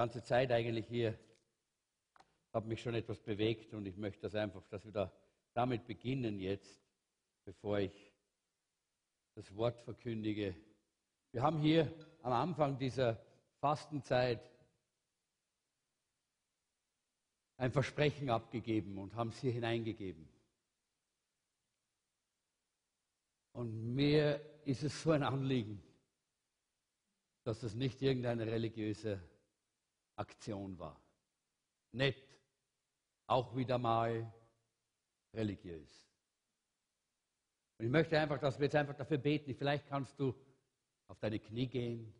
ganze Zeit eigentlich hier, habe mich schon etwas bewegt und ich möchte das einfach, dass wir da damit beginnen jetzt, bevor ich das Wort verkündige. Wir haben hier am Anfang dieser Fastenzeit ein Versprechen abgegeben und haben es hier hineingegeben. Und mir ist es so ein Anliegen, dass das nicht irgendeine religiöse Aktion war. Nett, auch wieder mal religiös. Und ich möchte einfach, dass wir jetzt einfach dafür beten. Vielleicht kannst du auf deine Knie gehen,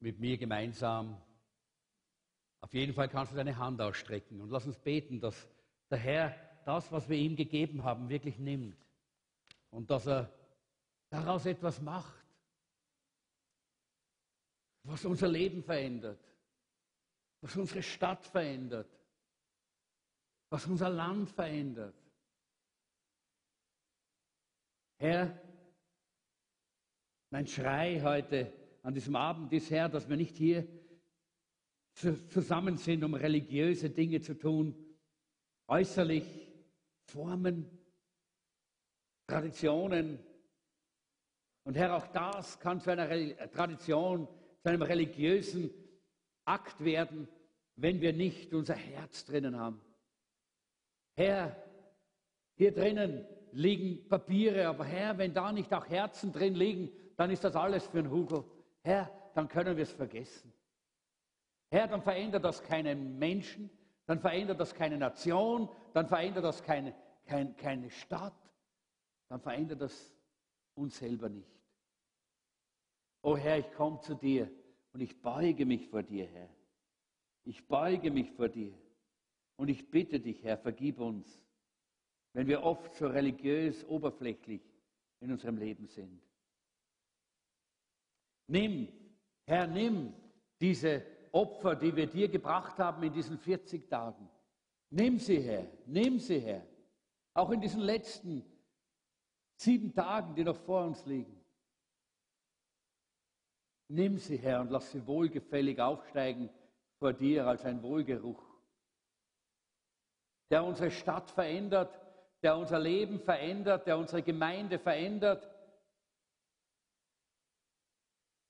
mit mir gemeinsam. Auf jeden Fall kannst du deine Hand ausstrecken und lass uns beten, dass der Herr das, was wir ihm gegeben haben, wirklich nimmt und dass er daraus etwas macht, was unser Leben verändert, was unsere Stadt verändert, was unser Land verändert. Herr, mein Schrei heute an diesem Abend ist, Herr, dass wir nicht hier zusammen sind, um religiöse Dinge zu tun, äußerlich Formen, Traditionen. Und Herr, auch das kann zu einer Tradition, zu einem religiösen Akt werden, wenn wir nicht unser Herz drinnen haben. Herr, hier drinnen liegen Papiere, aber Herr, wenn da nicht auch Herzen drin liegen, dann ist das alles für ein Hugo. Herr, dann können wir es vergessen. Herr, dann verändert das keinen Menschen, dann verändert das keine Nation, dann verändert das keine, keine, keine Stadt, dann verändert das uns selber nicht. Oh Herr, ich komme zu dir und ich beuge mich vor dir, Herr. Ich beuge mich vor dir und ich bitte dich, Herr, vergib uns, wenn wir oft so religiös oberflächlich in unserem Leben sind. Nimm, Herr, nimm diese Opfer, die wir dir gebracht haben in diesen 40 Tagen. Nimm sie her, nimm sie her. Auch in diesen letzten sieben Tagen, die noch vor uns liegen. Nimm sie her und lass sie wohlgefällig aufsteigen vor dir als ein Wohlgeruch, der unsere Stadt verändert, der unser Leben verändert, der unsere Gemeinde verändert,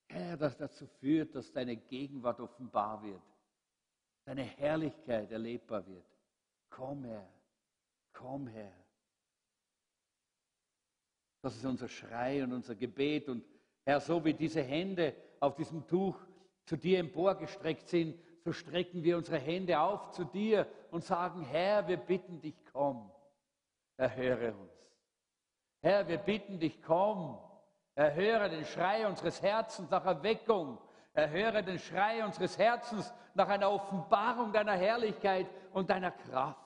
Herr, das dazu führt, dass deine Gegenwart offenbar wird, deine Herrlichkeit erlebbar wird. Komm her, komm her. Das ist unser Schrei und unser Gebet. Und Herr, so wie diese Hände auf diesem Tuch zu dir emporgestreckt sind, so strecken wir unsere Hände auf zu dir und sagen, Herr, wir bitten dich, komm, erhöre uns. Herr, wir bitten dich, komm, Erhöre den Schrei unseres Herzens nach Erweckung. Erhöre den Schrei unseres Herzens nach einer Offenbarung deiner Herrlichkeit und deiner Kraft.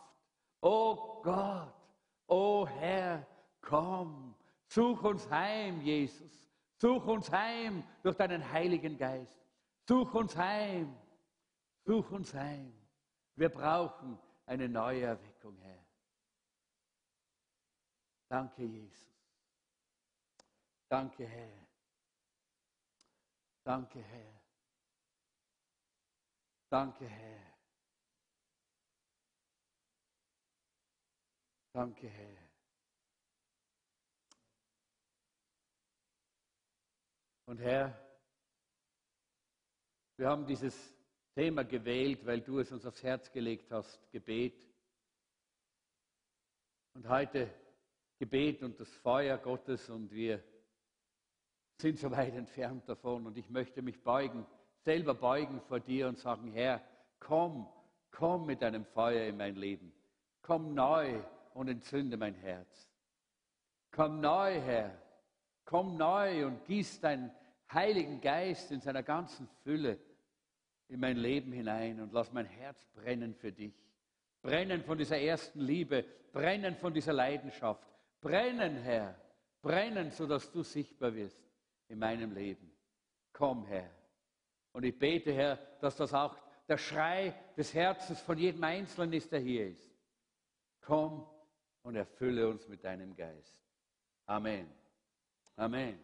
O Gott, o Herr, komm, such uns heim, Jesus. Such uns heim durch deinen Heiligen Geist. Such uns heim. Such uns heim. Wir brauchen eine neue Erweckung, Herr. Danke, Jesus. Danke, Herr. Danke, Herr. Danke, Herr. Danke, Herr. Und Herr, wir haben dieses Thema gewählt, weil du es uns aufs Herz gelegt hast, Gebet. Und heute Gebet und das Feuer Gottes und wir sind so weit entfernt davon. Und ich möchte mich beugen, selber beugen vor dir und sagen, Herr, komm, komm mit deinem Feuer in mein Leben. Komm neu und entzünde mein Herz. Komm neu, Herr. Komm neu und gieß deinen Heiligen Geist in seiner ganzen Fülle in mein Leben hinein und lass mein Herz brennen für dich. Brennen von dieser ersten Liebe, brennen von dieser Leidenschaft. Brennen, Herr, brennen, sodass du sichtbar wirst in meinem Leben. Komm, Herr. Und ich bete, Herr, dass das auch der Schrei des Herzens von jedem Einzelnen ist, der hier ist. Komm und erfülle uns mit deinem Geist. Amen. Amen.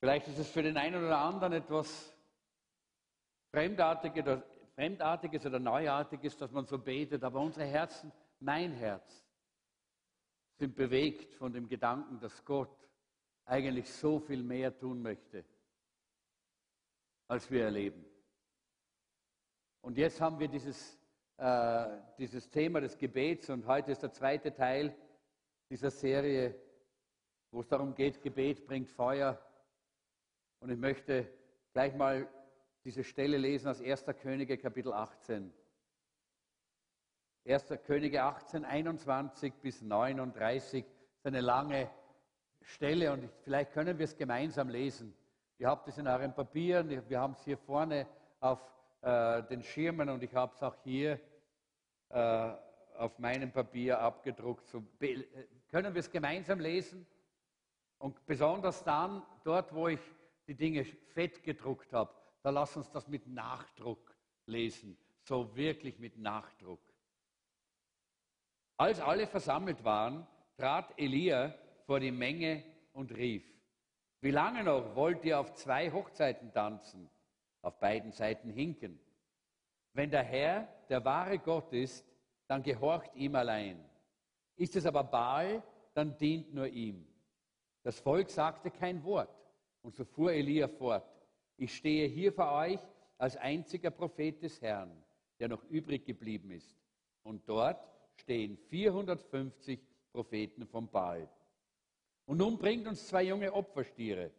Vielleicht ist es für den einen oder anderen etwas Fremdartiges oder, Neuartiges, dass man so betet, aber unsere Herzen, mein Herz, sind bewegt von dem Gedanken, dass Gott eigentlich so viel mehr tun möchte, als wir erleben. Und jetzt haben wir dieses, äh, dieses Thema des Gebets und heute ist der zweite Teil dieser Serie, wo es darum geht, Gebet bringt Feuer. Und ich möchte gleich mal diese Stelle lesen aus 1. Könige Kapitel 18. 1. Könige 18, 21 bis 39 ist eine lange Stelle und vielleicht können wir es gemeinsam lesen. Ihr habt es in euren Papieren, wir haben es hier vorne auf äh, den Schirmen und ich habe es auch hier äh, auf meinem Papier abgedruckt. So, können wir es gemeinsam lesen? Und besonders dann, dort, wo ich die Dinge fett gedruckt habe, da lass uns das mit Nachdruck lesen. So wirklich mit Nachdruck. Als alle versammelt waren, trat Elia vor die Menge und rief, wie lange noch wollt ihr auf zwei Hochzeiten tanzen, auf beiden Seiten hinken? Wenn der Herr der wahre Gott ist, dann gehorcht ihm allein. Ist es aber Baal, dann dient nur ihm. Das Volk sagte kein Wort. Und so fuhr Elia fort. Ich stehe hier vor euch als einziger Prophet des Herrn, der noch übrig geblieben ist. Und dort stehen 450 Propheten vom Baal. Und nun bringt uns zwei junge Opferstiere.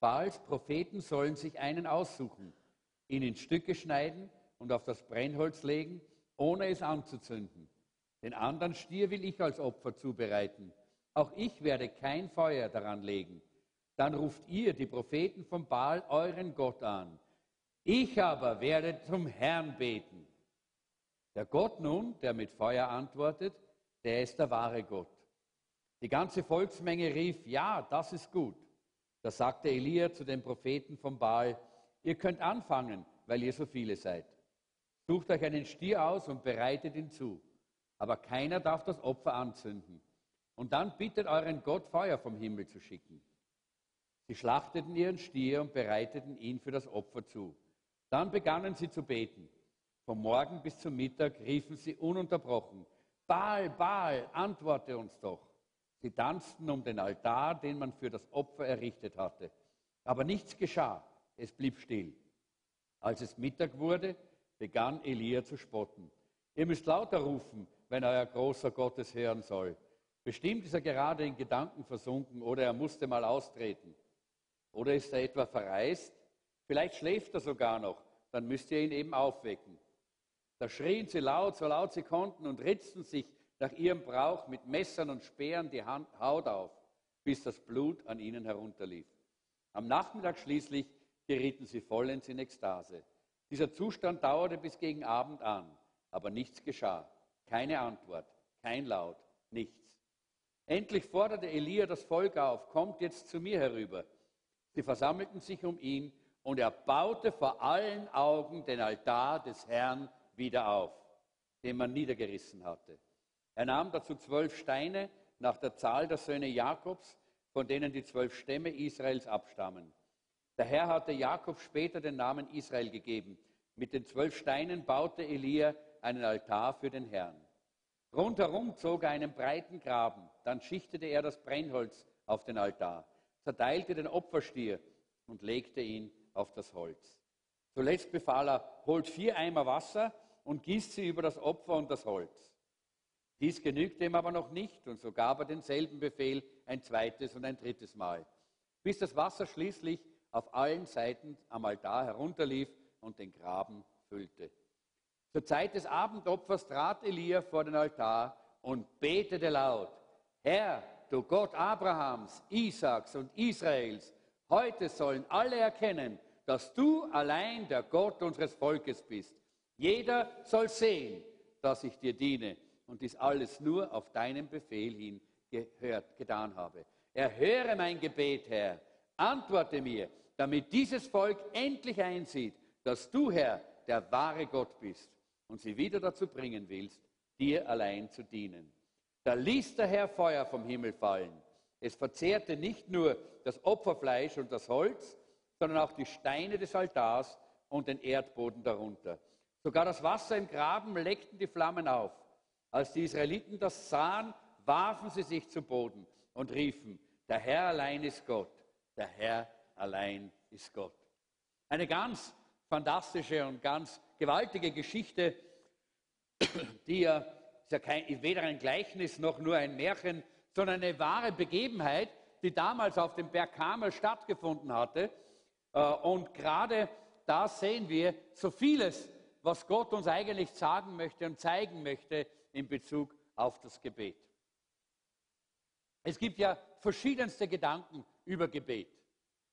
Baals Propheten sollen sich einen aussuchen, ihn in Stücke schneiden und auf das Brennholz legen, ohne es anzuzünden. Den anderen Stier will ich als Opfer zubereiten. Auch ich werde kein Feuer daran legen. Dann ruft ihr, die Propheten vom Baal, euren Gott an. Ich aber werde zum Herrn beten. Der Gott nun, der mit Feuer antwortet, der ist der wahre Gott. Die ganze Volksmenge rief, ja, das ist gut. Da sagte Elia zu den Propheten vom Baal, ihr könnt anfangen, weil ihr so viele seid. Sucht euch einen Stier aus und bereitet ihn zu. Aber keiner darf das Opfer anzünden. Und dann bittet euren Gott, Feuer vom Himmel zu schicken. Sie schlachteten ihren Stier und bereiteten ihn für das Opfer zu. Dann begannen sie zu beten. Vom Morgen bis zum Mittag riefen sie ununterbrochen, Baal, Baal, antworte uns doch. Sie tanzten um den Altar, den man für das Opfer errichtet hatte. Aber nichts geschah, es blieb still. Als es Mittag wurde, begann Elia zu spotten. Ihr müsst lauter rufen, wenn euer großer Gott es hören soll. Bestimmt ist er gerade in Gedanken versunken oder er musste mal austreten. Oder ist er etwa verreist? Vielleicht schläft er sogar noch, dann müsst ihr ihn eben aufwecken. Da schrien sie laut, so laut sie konnten, und ritzten sich nach ihrem Brauch mit Messern und Speeren die Haut auf, bis das Blut an ihnen herunterlief. Am Nachmittag schließlich gerieten sie vollends in Ekstase. Dieser Zustand dauerte bis gegen Abend an, aber nichts geschah. Keine Antwort, kein Laut, nichts. Endlich forderte Elia das Volk auf, kommt jetzt zu mir herüber. Sie versammelten sich um ihn und er baute vor allen Augen den Altar des Herrn wieder auf, den man niedergerissen hatte. Er nahm dazu zwölf Steine nach der Zahl der Söhne Jakobs, von denen die zwölf Stämme Israels abstammen. Der Herr hatte Jakob später den Namen Israel gegeben. Mit den zwölf Steinen baute Elia einen Altar für den Herrn. Rundherum zog er einen breiten Graben. Dann schichtete er das Brennholz auf den Altar zerteilte den Opferstier und legte ihn auf das Holz. Zuletzt befahl er, holt vier Eimer Wasser und gießt sie über das Opfer und das Holz. Dies genügte ihm aber noch nicht, und so gab er denselben Befehl ein zweites und ein drittes Mal, bis das Wasser schließlich auf allen Seiten am Altar herunterlief und den Graben füllte. Zur Zeit des Abendopfers trat Elia vor den Altar und betete laut, Herr, du Gott Abrahams, Isaaks und Israels, heute sollen alle erkennen, dass du allein der Gott unseres Volkes bist. Jeder soll sehen, dass ich dir diene und dies alles nur auf deinen Befehl hin gehört, getan habe. Erhöre mein Gebet, Herr, antworte mir, damit dieses Volk endlich einsieht, dass du, Herr, der wahre Gott bist und sie wieder dazu bringen willst, dir allein zu dienen. Da ließ der Herr Feuer vom Himmel fallen. Es verzehrte nicht nur das Opferfleisch und das Holz, sondern auch die Steine des Altars und den Erdboden darunter. Sogar das Wasser im Graben leckten die Flammen auf. Als die Israeliten das sahen, warfen sie sich zu Boden und riefen, der Herr allein ist Gott, der Herr allein ist Gott. Eine ganz fantastische und ganz gewaltige Geschichte, die ja, ist ja kein, weder ein Gleichnis noch nur ein Märchen, sondern eine wahre Begebenheit, die damals auf dem Berg Kamel stattgefunden hatte. Äh, und gerade da sehen wir so vieles, was Gott uns eigentlich sagen möchte und zeigen möchte in Bezug auf das Gebet. Es gibt ja verschiedenste Gedanken über Gebet.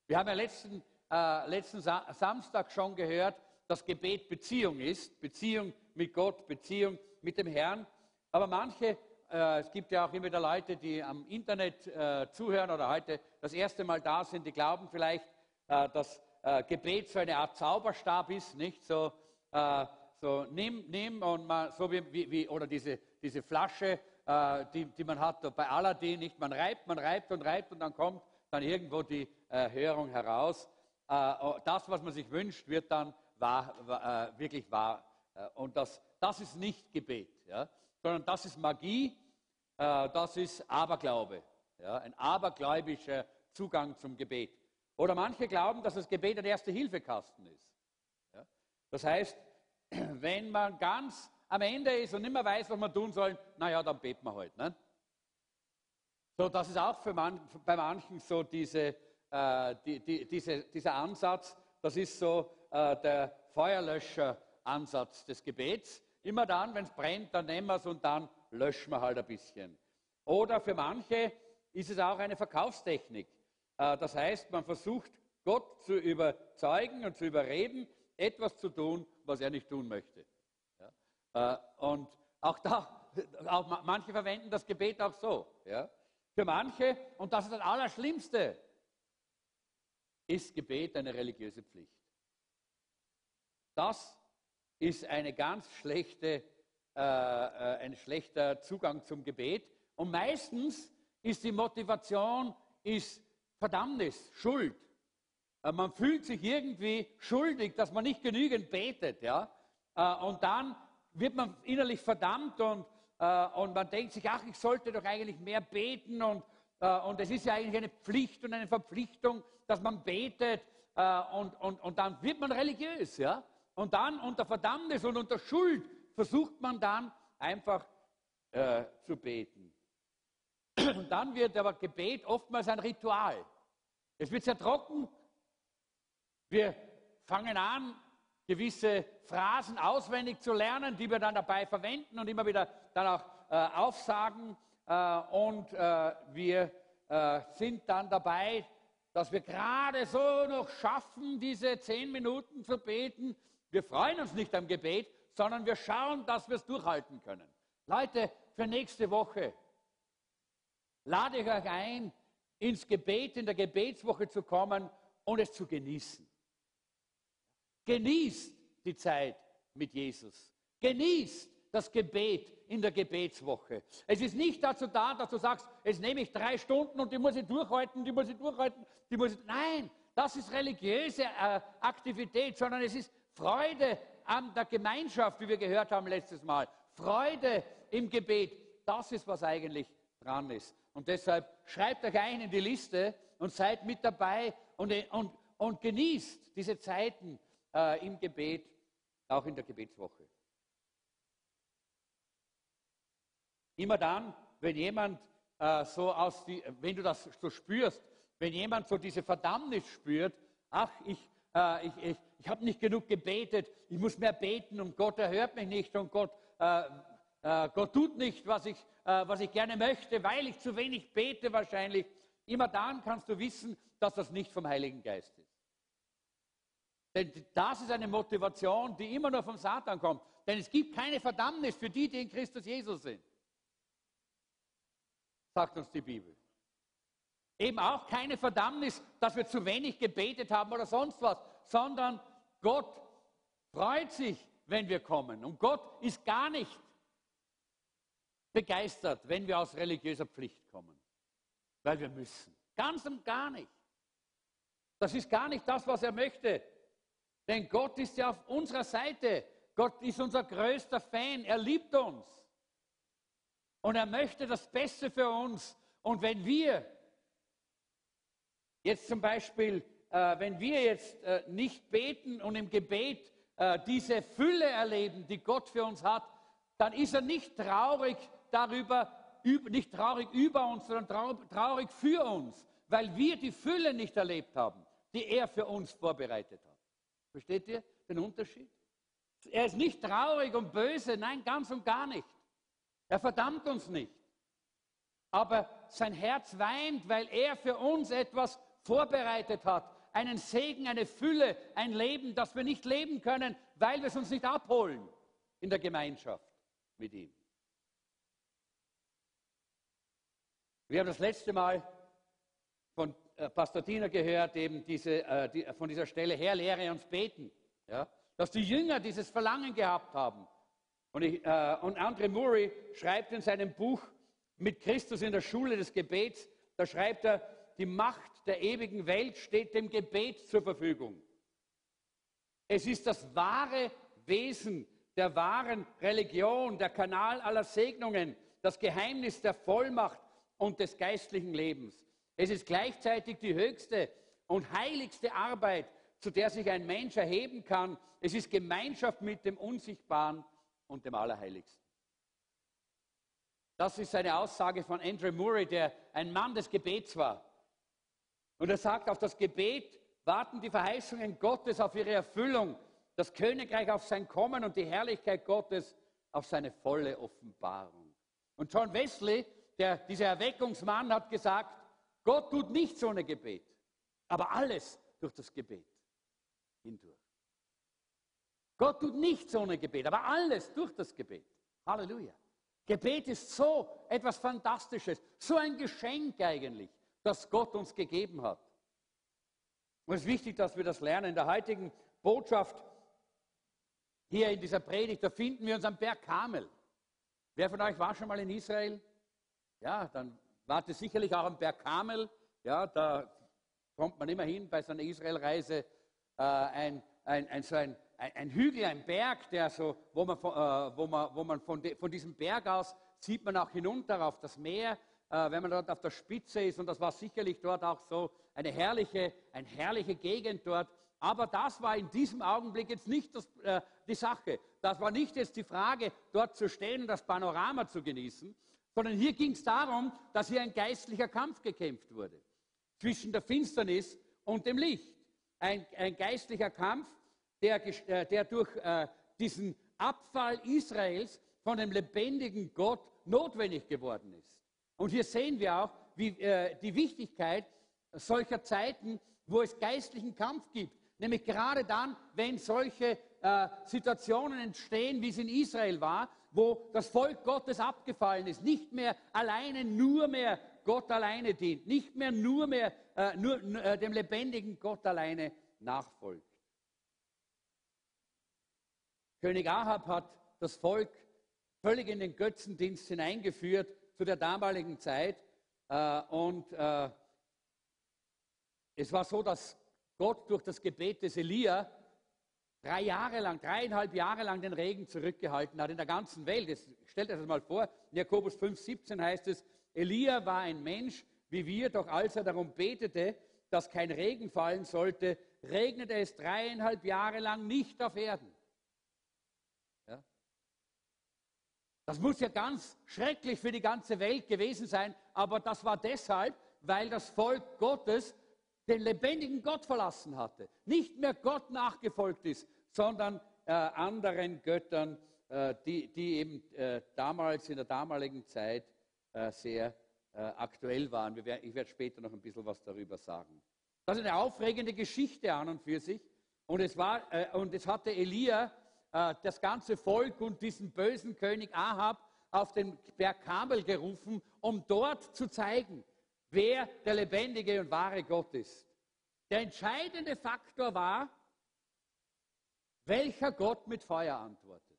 Wir haben ja letzten, äh, letzten Sa Samstag schon gehört, dass Gebet Beziehung ist, Beziehung mit Gott, Beziehung mit dem Herrn. Aber manche, äh, es gibt ja auch immer wieder Leute, die am Internet äh, zuhören oder heute das erste Mal da sind, die glauben vielleicht, äh, dass äh, Gebet so eine Art Zauberstab ist, nicht so, äh, so nimm, nimm und man, so wie, wie, oder diese, diese Flasche, äh, die, die man hat bei Aladdin, nicht? Man reibt, man reibt und reibt und dann kommt dann irgendwo die Hörung heraus. Oh, das, was man sich wünscht, wird dann wahr, wahr, äh, wirklich wahr. Äh, und das, das ist nicht Gebet, ja? sondern das ist Magie, äh, das ist Aberglaube, ja? ein abergläubischer Zugang zum Gebet. Oder manche glauben, dass das Gebet ein Erste-Hilfe-Kasten ist. Ja? Das heißt, wenn man ganz am Ende ist und nicht mehr weiß, was man tun soll, naja, dann beten wir halt. Ne? So, das ist auch man, bei manchen so diese, äh, die, die, diese, dieser Ansatz, das ist so äh, der Feuerlöscher-Ansatz des Gebets. Immer dann, wenn es brennt, dann nehmen wir es und dann löschen wir halt ein bisschen. Oder für manche ist es auch eine Verkaufstechnik. Äh, das heißt, man versucht Gott zu überzeugen und zu überreden, etwas zu tun, was er nicht tun möchte. Äh, und auch da, auch manche verwenden das Gebet auch so. Für manche, und das ist das Allerschlimmste, ist Gebet eine religiöse Pflicht. Das ist eine ganz schlechte, äh, äh, ein schlechter Zugang zum Gebet. Und meistens ist die Motivation ist Verdammnis, Schuld. Äh, man fühlt sich irgendwie schuldig, dass man nicht genügend betet. Ja? Äh, und dann wird man innerlich verdammt und, und man denkt sich, ach, ich sollte doch eigentlich mehr beten und, und es ist ja eigentlich eine Pflicht und eine Verpflichtung, dass man betet und, und, und dann wird man religiös. Ja? Und dann unter Verdammnis und unter Schuld versucht man dann einfach äh, zu beten. Und dann wird aber Gebet oftmals ein Ritual. Es wird sehr trocken. Wir fangen an, gewisse Phrasen auswendig zu lernen, die wir dann dabei verwenden und immer wieder dann auch äh, aufsagen. Äh, und äh, wir äh, sind dann dabei, dass wir gerade so noch schaffen, diese zehn Minuten zu beten. Wir freuen uns nicht am Gebet, sondern wir schauen, dass wir es durchhalten können. Leute, für nächste Woche lade ich euch ein, ins Gebet, in der Gebetswoche zu kommen und es zu genießen. Genießt die Zeit mit Jesus. Genießt das Gebet in der Gebetswoche. Es ist nicht dazu da, dass du sagst, jetzt nehme ich drei Stunden und die muss ich durchhalten, die muss ich durchhalten, die muss ich. Nein, das ist religiöse äh, Aktivität, sondern es ist Freude an der Gemeinschaft, wie wir gehört haben letztes Mal. Freude im Gebet. Das ist, was eigentlich dran ist. Und deshalb schreibt euch ein in die Liste und seid mit dabei und, und, und genießt diese Zeiten äh, im Gebet, auch in der Gebetswoche. Immer dann, wenn jemand äh, so aus die, wenn du das so spürst, wenn jemand so diese Verdammnis spürt, ach, ich, äh, ich, ich, ich habe nicht genug gebetet, ich muss mehr beten und Gott erhört mich nicht und Gott, äh, äh Gott tut nicht, was ich, äh, was ich gerne möchte, weil ich zu wenig bete wahrscheinlich. Immer dann kannst du wissen, dass das nicht vom Heiligen Geist ist. Denn das ist eine Motivation, die immer nur vom Satan kommt. Denn es gibt keine Verdammnis für die, die in Christus Jesus sind. Sagt uns die Bibel. Eben auch keine Verdammnis, dass wir zu wenig gebetet haben oder sonst was, sondern Gott freut sich, wenn wir kommen. Und Gott ist gar nicht begeistert, wenn wir aus religiöser Pflicht kommen. weil wir müssen. Ganz und gar nicht. Das ist gar nicht das, was er möchte. Denn Gott ist ja auf unserer Seite. Gott ist unser größter Fan. Er liebt uns. Und er möchte das Beste für uns. Und wenn wir jetzt zum Beispiel, äh, wenn wir jetzt äh, nicht beten und im Gebet äh, diese Fülle erleben, die Gott für uns hat, dann ist er nicht traurig darüber, nicht traurig über uns, sondern traurig für uns, weil wir die Fülle nicht erlebt haben, die er für uns vorbereitet hat. Versteht ihr den Unterschied? Er ist nicht traurig und böse, nein, ganz und gar nicht. Er verdammt uns nicht. Aber sein Herz weint, weil er für uns etwas vorbereitet hat. Einen Segen, eine Fülle, ein Leben, das wir nicht leben können, weil wir es uns nicht abholen in der Gemeinschaft mit ihm. Wir haben das letzte Mal von äh, Pastor Diener gehört, eben diese, äh, die, von dieser Stelle her, lehre uns beten. Ja? Dass die Jünger dieses Verlangen gehabt haben. Und, ich, äh, und Andre Murray schreibt in seinem Buch Mit Christus in der Schule des Gebets, da schreibt er, die Macht der ewigen Welt steht dem Gebet zur Verfügung. Es ist das wahre Wesen der wahren Religion, der Kanal aller Segnungen, das Geheimnis der Vollmacht und des geistlichen Lebens. Es ist gleichzeitig die höchste und heiligste Arbeit, zu der sich ein Mensch erheben kann. Es ist Gemeinschaft mit dem Unsichtbaren und dem Allerheiligsten. Das ist eine Aussage von Andrew Murray, der ein Mann des Gebets war. Und er sagt, auf das Gebet warten die Verheißungen Gottes auf ihre Erfüllung, das Königreich auf sein Kommen und die Herrlichkeit Gottes auf seine volle Offenbarung. Und John Wesley der, dieser Erweckungsmann hat gesagt, Gott tut nichts ohne Gebet, aber alles durch das Gebet hindurch. Gott tut nichts ohne Gebet, aber alles durch das Gebet. Halleluja. Gebet ist so etwas Fantastisches, so ein Geschenk eigentlich, das Gott uns gegeben hat. Und es ist wichtig, dass wir das lernen. In der heutigen Botschaft hier in dieser Predigt, da finden wir uns am Berg Kamel. Wer von euch war schon mal in Israel? Ja, dann war das sicherlich auch am Berg Kamel. Ja, da kommt man immer hin bei so einer Israelreise. Äh, ein, ein, ein, so ein, ein, Hügel, ein Berg, der so, wo man, äh, wo man, wo man von, de, von diesem Berg aus sieht man auch hinunter auf das Meer, äh, wenn man dort auf der Spitze ist. Und das war sicherlich dort auch so eine herrliche, eine herrliche Gegend dort. Aber das war in diesem Augenblick jetzt nicht das, äh, die Sache. Das war nicht jetzt die Frage, dort zu stehen und das Panorama zu genießen, sondern hier ging es darum, dass hier ein geistlicher Kampf gekämpft wurde zwischen der Finsternis und dem Licht. Ein, ein geistlicher Kampf, der, äh, der durch äh, diesen Abfall Israels von dem lebendigen Gott notwendig geworden ist. Und hier sehen wir auch wie, äh, die Wichtigkeit solcher Zeiten, wo es geistlichen Kampf gibt. Nämlich gerade dann, wenn solche äh, Situationen entstehen, wie es in Israel war, wo das Volk Gottes abgefallen ist, nicht mehr alleine nur mehr Gott alleine dient, nicht mehr nur mehr äh, nur, äh, dem lebendigen Gott alleine nachfolgt. König Ahab hat das Volk völlig in den Götzendienst hineingeführt zu der damaligen Zeit. Äh, und äh, es war so, dass Gott durch das Gebet des Elia drei Jahre lang, dreieinhalb Jahre lang den Regen zurückgehalten hat in der ganzen Welt. Jetzt stellt euch das mal vor, in Jakobus 5, 17 heißt es, Elia war ein Mensch wie wir, doch als er darum betete, dass kein Regen fallen sollte, regnete es dreieinhalb Jahre lang nicht auf Erden. Ja? Das muss ja ganz schrecklich für die ganze Welt gewesen sein, aber das war deshalb, weil das Volk Gottes den lebendigen Gott verlassen hatte, nicht mehr Gott nachgefolgt ist, sondern äh, anderen Göttern, äh, die, die, eben äh, damals in der damaligen Zeit äh, sehr äh, aktuell waren. Werden, ich werde später noch ein bisschen was darüber sagen. Das ist eine aufregende Geschichte an und für sich. Und es, war, äh, und es hatte Elia das ganze Volk und diesen bösen König Ahab auf den Berg Kamel gerufen, um dort zu zeigen, wer der lebendige und wahre Gott ist. Der entscheidende Faktor war, welcher Gott mit Feuer antwortet.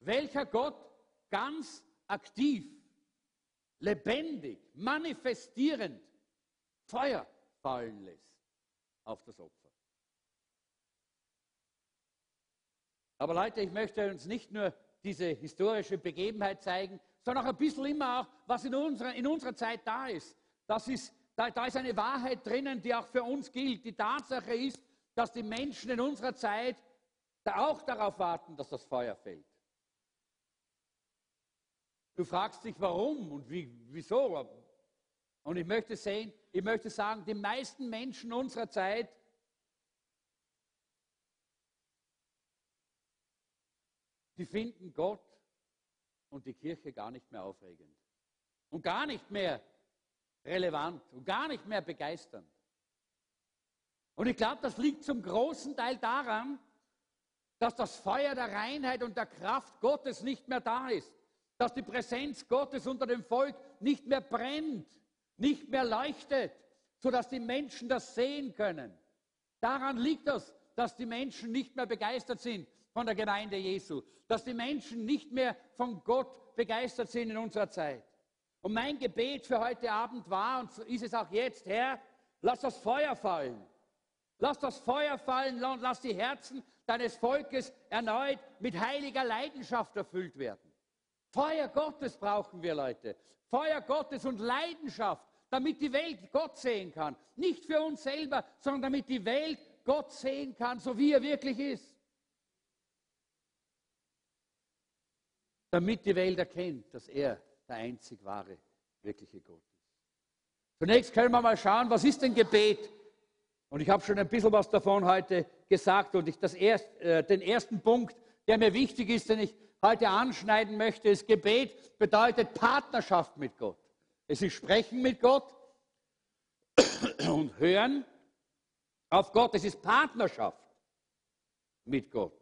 Welcher Gott ganz aktiv lebendig, manifestierend Feuer fallen lässt auf das Opfer. Aber Leute, ich möchte uns nicht nur diese historische Begebenheit zeigen, sondern auch ein bisschen immer auch, was in unserer, in unserer Zeit da ist. Das ist da, da ist eine Wahrheit drinnen, die auch für uns gilt. Die Tatsache ist, dass die Menschen in unserer Zeit auch darauf warten, dass das Feuer fällt. Du fragst dich, warum und wie, wieso. Und ich möchte sehen, ich möchte sagen, die meisten Menschen unserer Zeit die finden Gott und die Kirche gar nicht mehr aufregend und gar nicht mehr relevant und gar nicht mehr begeisternd. Und ich glaube, das liegt zum großen Teil daran, dass das Feuer der Reinheit und der Kraft Gottes nicht mehr da ist, dass die Präsenz Gottes unter dem Volk nicht mehr brennt, nicht mehr leuchtet, sodass die Menschen das sehen können. Daran liegt das, dass die Menschen nicht mehr begeistert sind von der Gemeinde Jesu, dass die Menschen nicht mehr von Gott begeistert sind in unserer Zeit. Und mein Gebet für heute Abend war und ist es auch jetzt, Herr, lass das Feuer fallen. Lass das Feuer fallen und lass die Herzen deines Volkes erneut mit heiliger Leidenschaft erfüllt werden. Feuer Gottes brauchen wir, Leute. Feuer Gottes und Leidenschaft, damit die Welt Gott sehen kann. Nicht für uns selber, sondern damit die Welt Gott sehen kann, so wie er wirklich ist. Damit die Welt erkennt, dass er der einzig wahre, wirkliche Gott ist. Zunächst können wir mal schauen, was ist denn Gebet? Und ich habe schon ein bisschen was davon heute gesagt. Und ich das erst, äh, den ersten Punkt, der mir wichtig ist, den ich heute anschneiden möchte, ist Gebet bedeutet Partnerschaft mit Gott. Es ist Sprechen mit Gott und Hören auf Gott. Es ist Partnerschaft mit Gott.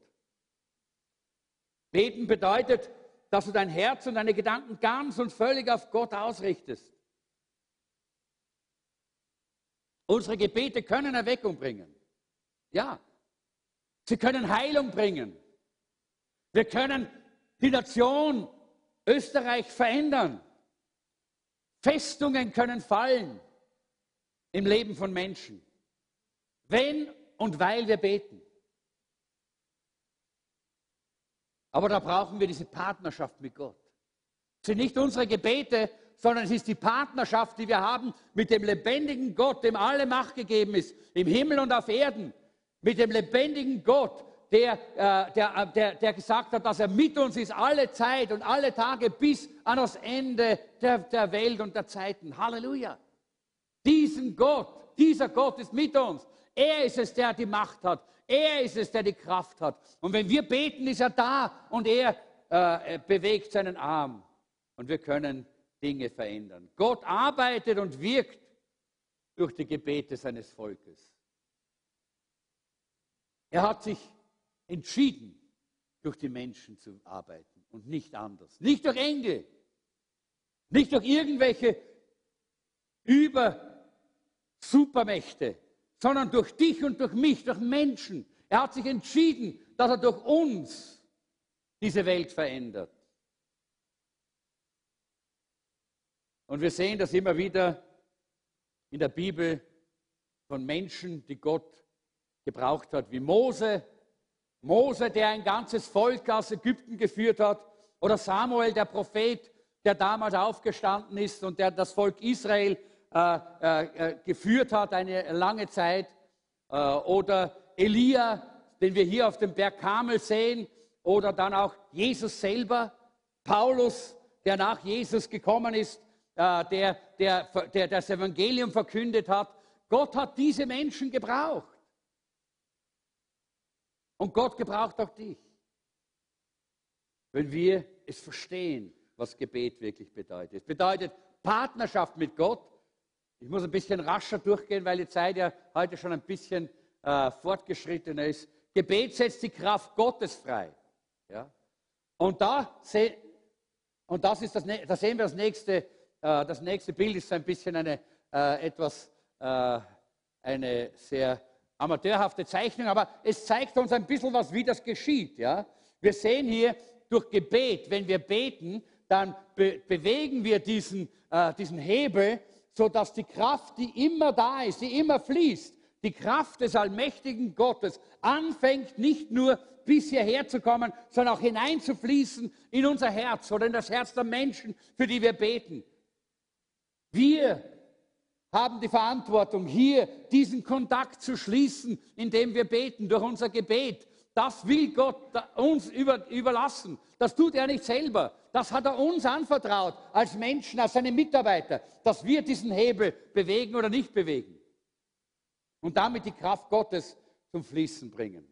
Beten bedeutet dass du dein Herz und deine Gedanken ganz und völlig auf Gott ausrichtest. Unsere Gebete können Erweckung bringen. Ja, sie können Heilung bringen. Wir können die Nation Österreich verändern. Festungen können fallen im Leben von Menschen, wenn und weil wir beten. Aber da brauchen wir diese Partnerschaft mit Gott. Es sind nicht unsere Gebete, sondern es ist die Partnerschaft, die wir haben mit dem lebendigen Gott, dem alle Macht gegeben ist, im Himmel und auf Erden. Mit dem lebendigen Gott, der, äh, der, äh, der, der gesagt hat, dass er mit uns ist, alle Zeit und alle Tage bis an das Ende der, der Welt und der Zeiten. Halleluja. Diesen Gott, dieser Gott ist mit uns. Er ist es, der die Macht hat. Er ist es, der die Kraft hat. Und wenn wir beten, ist er da und er äh, bewegt seinen Arm. Und wir können Dinge verändern. Gott arbeitet und wirkt durch die Gebete seines Volkes. Er hat sich entschieden, durch die Menschen zu arbeiten und nicht anders. Nicht durch Engel, nicht durch irgendwelche Über-Supermächte, sondern durch dich und durch mich, durch Menschen. Er hat sich entschieden, dass er durch uns diese Welt verändert. Und wir sehen das immer wieder in der Bibel von Menschen, die Gott gebraucht hat, wie Mose, Mose, der ein ganzes Volk aus Ägypten geführt hat, oder Samuel, der Prophet, der damals aufgestanden ist und der das Volk Israel geführt hat eine lange Zeit. Äh, oder Elia, den wir hier auf dem Berg Kamel sehen. Oder dann auch Jesus selber, Paulus, der nach Jesus gekommen ist, äh, der, der, der das Evangelium verkündet hat. Gott hat diese Menschen gebraucht. Und Gott gebraucht auch dich. Wenn wir es verstehen, was Gebet wirklich bedeutet. Es bedeutet Partnerschaft mit Gott, ich muss ein bisschen rascher durchgehen, weil die Zeit ja heute schon ein bisschen äh, fortgeschrittener ist. Gebet setzt die Kraft Gottes frei. Ja? Und, da se und das ist das, da sehen wir das nächste, äh, das nächste Bild ist ein bisschen eine äh, etwas, äh, eine sehr amateurhafte Zeichnung, aber es zeigt uns ein bisschen was, wie das geschieht. Ja? Wir sehen hier durch Gebet, wenn wir beten, dann be bewegen wir diesen, äh, diesen Hebel, sodass die Kraft, die immer da ist, die immer fließt, die Kraft des allmächtigen Gottes anfängt nicht nur bis hierher zu kommen, sondern auch hineinzufließen in unser Herz oder in das Herz der Menschen, für die wir beten. Wir haben die Verantwortung, hier diesen Kontakt zu schließen, indem wir beten, durch unser Gebet. Das will Gott uns über, überlassen. Das tut er nicht selber. Das hat er uns anvertraut als Menschen, als seine Mitarbeiter, dass wir diesen Hebel bewegen oder nicht bewegen. Und damit die Kraft Gottes zum Fließen bringen.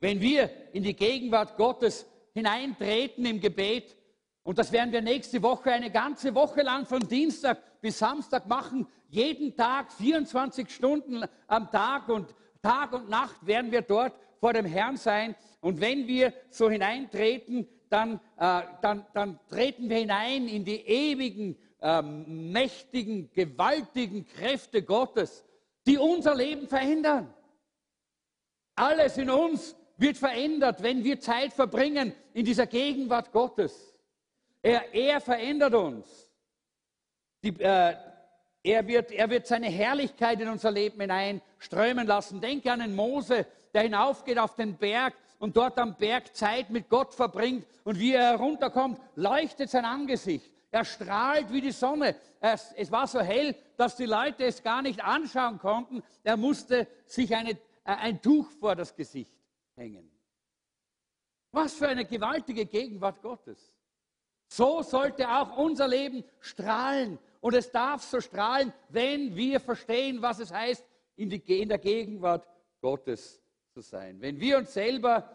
Wenn wir in die Gegenwart Gottes hineintreten im Gebet, und das werden wir nächste Woche eine ganze Woche lang von Dienstag bis Samstag machen, jeden Tag 24 Stunden am Tag und Tag und Nacht werden wir dort vor dem Herrn sein. Und wenn wir so hineintreten, dann, äh, dann, dann treten wir hinein in die ewigen, äh, mächtigen, gewaltigen Kräfte Gottes, die unser Leben verändern. Alles in uns wird verändert, wenn wir Zeit verbringen in dieser Gegenwart Gottes. Er, er verändert uns. Die, äh, er, wird, er wird seine Herrlichkeit in unser Leben hineinströmen lassen. Denke an den Mose, der hinaufgeht auf den Berg und dort am Berg Zeit mit Gott verbringt und wie er herunterkommt, leuchtet sein Angesicht. Er strahlt wie die Sonne. Es, es, war so hell, dass die Leute es gar nicht anschauen konnten. Er musste sich eine, äh, ein Tuch vor das Gesicht hängen. Was für eine gewaltige Gegenwart Gottes. So sollte auch unser Leben strahlen. Und es darf so strahlen, wenn wir verstehen, was es heißt, in, die, in der Gegenwart Gottes zu sein. Wenn wir uns selber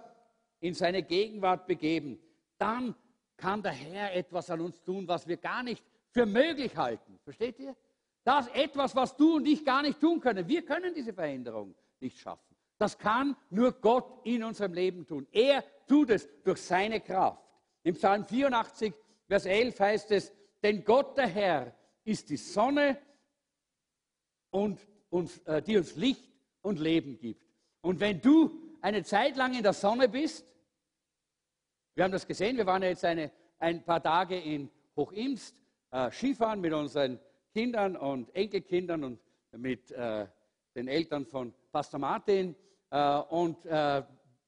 in seine Gegenwart begeben, dann kann der Herr etwas an uns tun, was wir gar nicht für möglich halten. Versteht ihr? Das etwas, was du und ich gar nicht tun können. Wir können diese Veränderung nicht schaffen. Das kann nur Gott in unserem Leben tun. Er tut es durch seine Kraft. Im Psalm 84, Vers 11 heißt es, denn Gott der Herr ist die Sonne, und uns, äh, die uns Licht und Leben gibt. Und wenn du eine Zeit lang in der Sonne bist, wir haben das gesehen, wir waren jetzt eine, ein paar Tage in Hochimst, äh, Skifahren mit unseren Kindern und Enkelkindern und mit äh, den Eltern von Pastor Martin. Äh, und äh,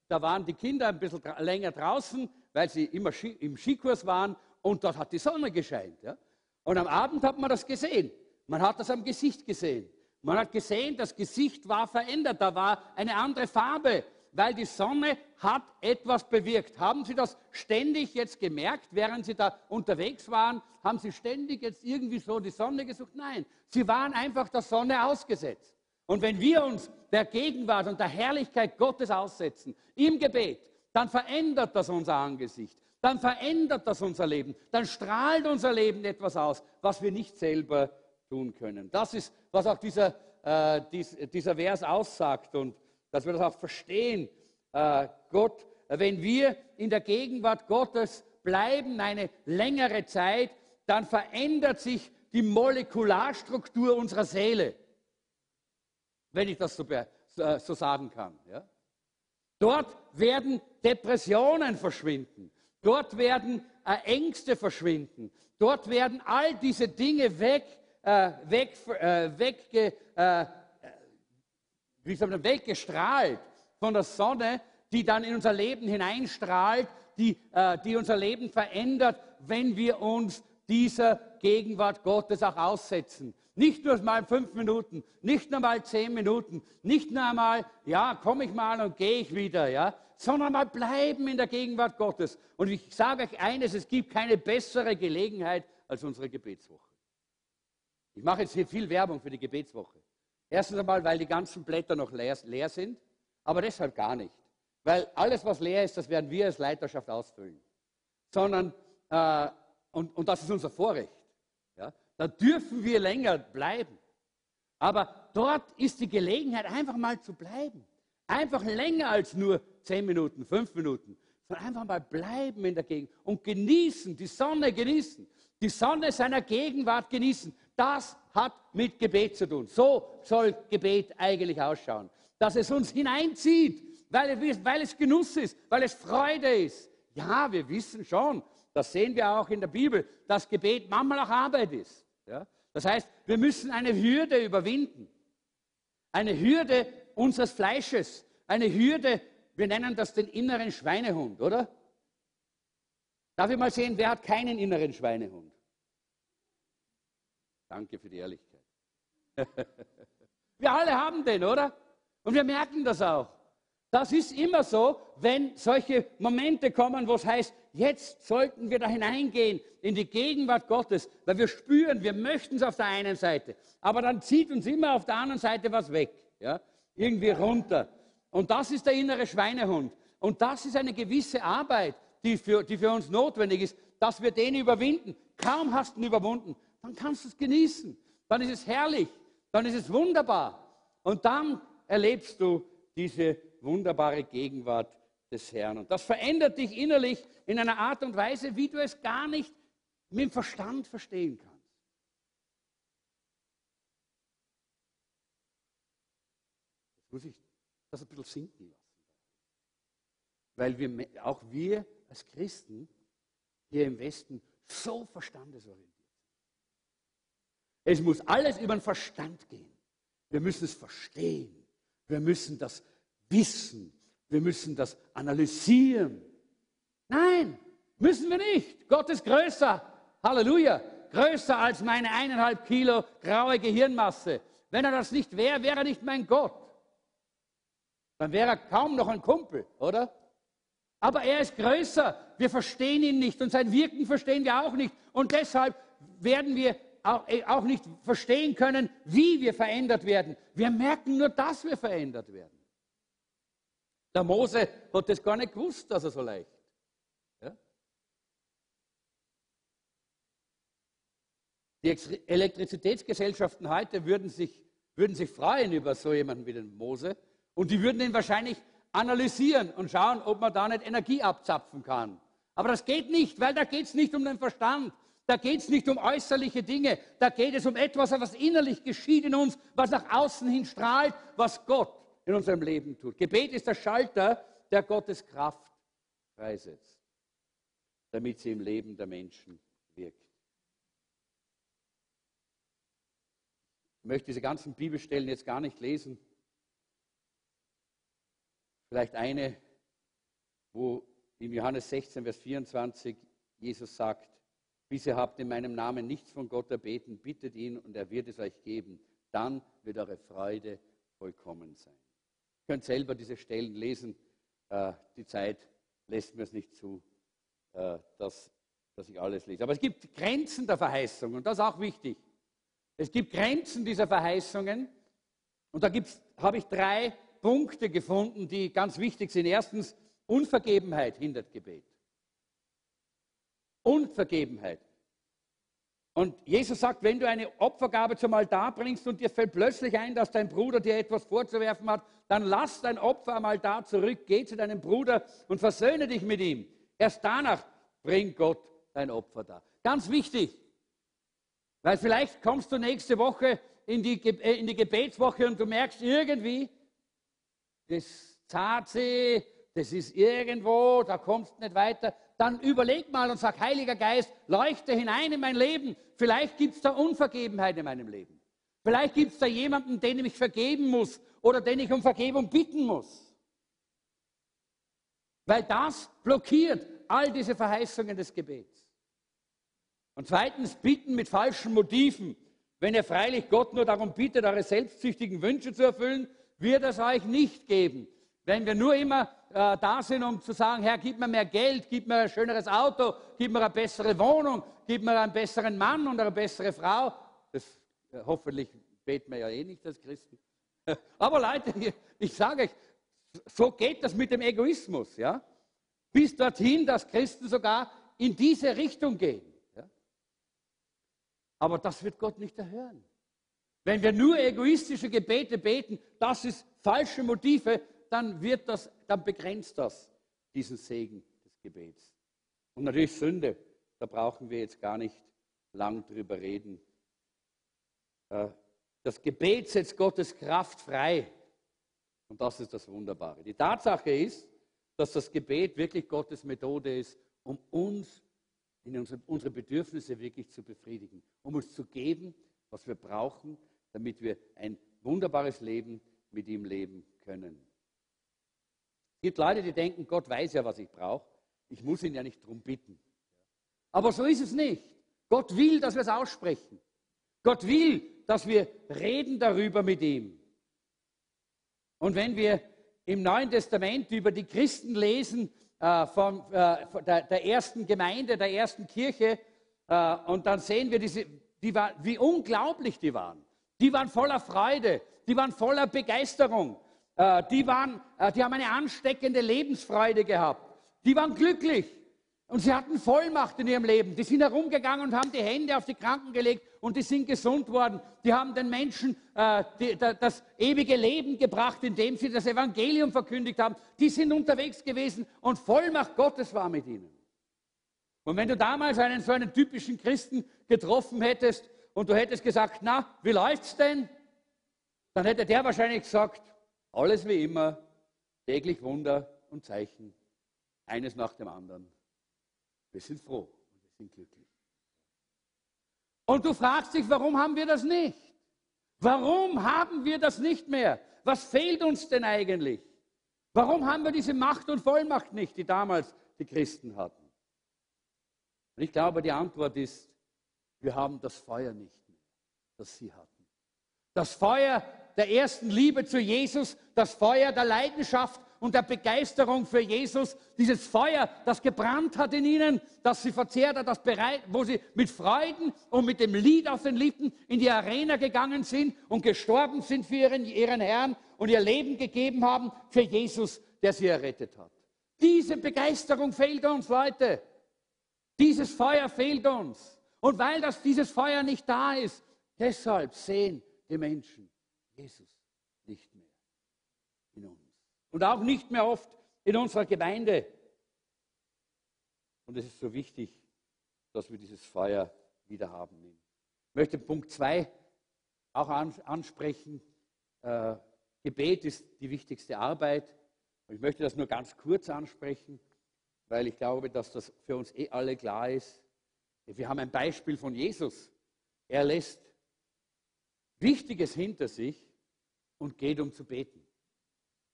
da waren die Kinder ein bisschen länger draußen, weil sie immer im Skikurs waren und dort hat die Sonne gescheint. Ja? Und am Abend hat man das gesehen. Man hat das am Gesicht gesehen. Man hat gesehen, das Gesicht war verändert, da war eine andere Farbe, weil die Sonne hat etwas bewirkt. Haben Sie das ständig jetzt gemerkt, während Sie da unterwegs waren? Haben Sie ständig jetzt irgendwie so die Sonne gesucht? Nein, Sie waren einfach der Sonne ausgesetzt. Und wenn wir uns der Gegenwart und der Herrlichkeit Gottes aussetzen, im Gebet, dann verändert das unser Angesicht, dann verändert das unser Leben, dann strahlt unser Leben etwas aus, was wir nicht selber tun können. Das ist, was auch dieser, äh, dies, dieser Vers aussagt und dass wir das auch verstehen. Äh, Gott, wenn wir in der Gegenwart Gottes bleiben eine längere Zeit, dann verändert sich die Molekularstruktur unserer Seele wenn ich das so, äh, so sagen kann. Ja? Dort werden Depressionen verschwinden. Dort werden äh, Ängste verschwinden. Dort werden all diese Dinge weg, äh, weg, äh, wegge, äh, wie man, weggestrahlt von der Sonne, die dann in unser Leben hineinstrahlt, die, äh, die unser Leben verändert, wenn wir uns dieser Gegenwart Gottes auch aussetzen. Nicht nur mal fünf Minuten, nicht nur mal zehn Minuten, nicht nur einmal, ja, komme ich mal und gehe ich wieder, ja, sondern mal bleiben in der Gegenwart Gottes. Und ich sage euch eines, es gibt keine bessere Gelegenheit als unsere Gebetswoche. Ich mache jetzt hier viel Werbung für die Gebetswoche. Erstens einmal, weil die ganzen Blätter noch leer, leer sind, aber deshalb gar nicht. Weil alles, was leer ist, das werden wir als Leiterschaft ausfüllen. Sondern, äh, und, und das ist unser Vorrecht. Ja? Da dürfen wir länger bleiben. Aber dort ist die Gelegenheit, einfach mal zu bleiben. Einfach länger als nur zehn Minuten, fünf Minuten, sondern einfach mal bleiben in der Gegend und genießen, die Sonne genießen, die Sonne seiner Gegenwart genießen. Das hat mit Gebet zu tun. So soll Gebet eigentlich ausschauen. Dass es uns hineinzieht, weil, weil es Genuss ist, weil es Freude ist. Ja, wir wissen schon, das sehen wir auch in der Bibel, dass Gebet manchmal auch Arbeit ist. Ja? Das heißt, wir müssen eine Hürde überwinden. Eine Hürde unseres Fleisches. Eine Hürde, wir nennen das den inneren Schweinehund, oder? Darf ich mal sehen, wer hat keinen inneren Schweinehund? Danke für die Ehrlichkeit. wir alle haben den, oder? Und wir merken das auch. Das ist immer so, wenn solche Momente kommen, wo es heißt, jetzt sollten wir da hineingehen in die Gegenwart Gottes, weil wir spüren, wir möchten es auf der einen Seite, aber dann zieht uns immer auf der anderen Seite was weg, ja? irgendwie runter. Und das ist der innere Schweinehund. Und das ist eine gewisse Arbeit, die für, die für uns notwendig ist, dass wir den überwinden. Kaum hast du ihn überwunden, dann kannst du es genießen. Dann ist es herrlich, dann ist es wunderbar. Und dann erlebst du diese wunderbare Gegenwart des Herrn. Und das verändert dich innerlich in einer Art und Weise, wie du es gar nicht mit dem Verstand verstehen kannst. Jetzt muss ich das ein bisschen sinken lassen. Weil wir, auch wir als Christen hier im Westen so verstandesorientiert sind. Es muss alles über den Verstand gehen. Wir müssen es verstehen. Wir müssen das wissen. Wir müssen das analysieren. Nein, müssen wir nicht. Gott ist größer. Halleluja. Größer als meine eineinhalb Kilo graue Gehirnmasse. Wenn er das nicht wäre, wäre er nicht mein Gott. Dann wäre er kaum noch ein Kumpel, oder? Aber er ist größer. Wir verstehen ihn nicht und sein Wirken verstehen wir auch nicht. Und deshalb werden wir äh, auch nicht verstehen können, wie wir verändert werden. Wir merken nur, dass wir verändert werden. Der Mose hat das gar nicht gewusst, dass er so leicht. Ja? Die Elektrizitätsgesellschaften heute würden sich, würden sich freuen über so jemanden wie den Mose und die würden ihn wahrscheinlich analysieren und schauen, ob man da nicht Energie abzapfen kann. Aber das geht nicht, weil da geht es nicht um den Verstand, da geht es nicht um äußerliche Dinge, da geht es um etwas, was innerlich geschieht in uns, was nach außen hin strahlt, was Gott in unserem Leben tut. Gebet ist der Schalter, der Gottes Kraft freisetzt, damit sie im Leben der Menschen wirkt. Ich möchte diese ganzen Bibelstellen jetzt gar nicht lesen. Vielleicht eine, wo in Johannes 16, Vers 24 Jesus sagt, bis ihr habt in meinem Namen nichts von Gott erbeten, bittet ihn und er wird es euch geben. Dann wird eure Freude vollkommen sein. Ihr könnt selber diese Stellen lesen. Äh, die Zeit lässt mir es nicht zu, äh, dass, dass ich alles lese. Aber es gibt Grenzen der Verheißung und das ist auch wichtig. Es gibt Grenzen dieser Verheißungen und da habe ich drei Punkte gefunden, die ganz wichtig sind. Erstens, Unvergebenheit hindert Gebet. Unvergebenheit. Und Jesus sagt, wenn du eine Opfergabe zum Altar bringst und dir fällt plötzlich ein, dass dein Bruder dir etwas vorzuwerfen hat, dann lass dein Opfer am Altar zurück, geh zu deinem Bruder und versöhne dich mit ihm. Erst danach bringt Gott dein Opfer da. Ganz wichtig, weil vielleicht kommst du nächste Woche in die, äh, in die Gebetswoche und du merkst irgendwie, das sich, das ist irgendwo, da kommst du nicht weiter dann überleg mal und sag, Heiliger Geist, leuchte hinein in mein Leben. Vielleicht gibt es da Unvergebenheit in meinem Leben. Vielleicht gibt es da jemanden, den ich vergeben muss oder den ich um Vergebung bitten muss. Weil das blockiert all diese Verheißungen des Gebets. Und zweitens, bitten mit falschen Motiven. Wenn ihr freilich Gott nur darum bittet, eure selbstsüchtigen Wünsche zu erfüllen, wird es euch nicht geben. Wenn wir nur immer äh, da sind, um zu sagen, Herr, gib mir mehr Geld, gib mir ein schöneres Auto, gib mir eine bessere Wohnung, gib mir einen besseren Mann und eine bessere Frau. Das, äh, hoffentlich beten wir ja eh nicht als Christen. Aber Leute, ich sage euch, so geht das mit dem Egoismus. Ja? Bis dorthin, dass Christen sogar in diese Richtung gehen. Ja? Aber das wird Gott nicht erhören. Wenn wir nur egoistische Gebete beten, das ist falsche Motive, dann wird das, dann begrenzt das diesen Segen des Gebets. Und natürlich Sünde, da brauchen wir jetzt gar nicht lang drüber reden. Äh, das Gebet setzt Gottes Kraft frei. Und das ist das Wunderbare. Die Tatsache ist, dass das Gebet wirklich Gottes Methode ist, um uns in unsere, unsere Bedürfnisse wirklich zu befriedigen, um uns zu geben, was wir brauchen, damit wir ein wunderbares Leben mit ihm leben können. Es gibt Leute, die denken, Gott weiß ja, was ich brauche. Ich muss ihn ja nicht darum bitten. Aber so ist es nicht. Gott will, dass wir es aussprechen. Gott will, dass wir reden darüber mit ihm. Und wenn wir im Neuen Testament über die Christen lesen, äh, von, äh, der, der, ersten Gemeinde, der ersten Kirche, äh, und dann sehen wir, diese, die war, wie unglaublich die waren. Die waren voller Freude, die waren voller Begeisterung, äh, die, waren, äh, die haben eine ansteckende Lebensfreude gehabt, die waren glücklich. Und sie hatten Vollmacht in ihrem Leben. Die sind herumgegangen und haben die Hände auf die Kranken gelegt und die sind gesund worden. Die haben den Menschen äh, das ewige Leben gebracht, indem sie das Evangelium verkündigt haben. Die sind unterwegs gewesen und Vollmacht Gottes war mit ihnen. Und wenn du damals einen so einen typischen Christen getroffen hättest und du hättest gesagt, na, wie läuft's denn? Dann hätte der wahrscheinlich gesagt, alles wie immer, täglich Wunder und Zeichen, eines nach dem anderen. Wir sind froh und wir sind glücklich. Und du fragst dich, warum haben wir das nicht? Warum haben wir das nicht mehr? Was fehlt uns denn eigentlich? Warum haben wir diese Macht und Vollmacht nicht, die damals die Christen hatten? Und ich glaube, die Antwort ist, wir haben das Feuer nicht mehr, das sie hatten. Das Feuer der ersten Liebe zu Jesus, das Feuer der Leidenschaft und der Begeisterung für Jesus, dieses Feuer, das gebrannt hat in ihnen, das sie verzehrt hat, das bereit, wo sie mit Freuden und mit dem Lied auf den Lippen in die Arena gegangen sind und gestorben sind für ihren, ihren Herrn und ihr Leben gegeben haben für Jesus, der sie errettet hat. Diese Begeisterung fehlt uns, Leute. Dieses Feuer fehlt uns. Und weil das, dieses Feuer nicht da ist, deshalb sehen die Menschen Jesus nicht mehr in uns und auch nicht mehr oft in unserer Gemeinde. Und es ist so wichtig, dass wir dieses Feuer wieder haben. Ich möchte Punkt 2 auch ansprechen. Äh, Gebet ist die wichtigste Arbeit. Und ich möchte das nur ganz kurz ansprechen, weil ich glaube, dass das für uns eh alle klar ist. Wir haben ein Beispiel von Jesus. Er lässt Wichtiges hinter sich und geht, um zu beten.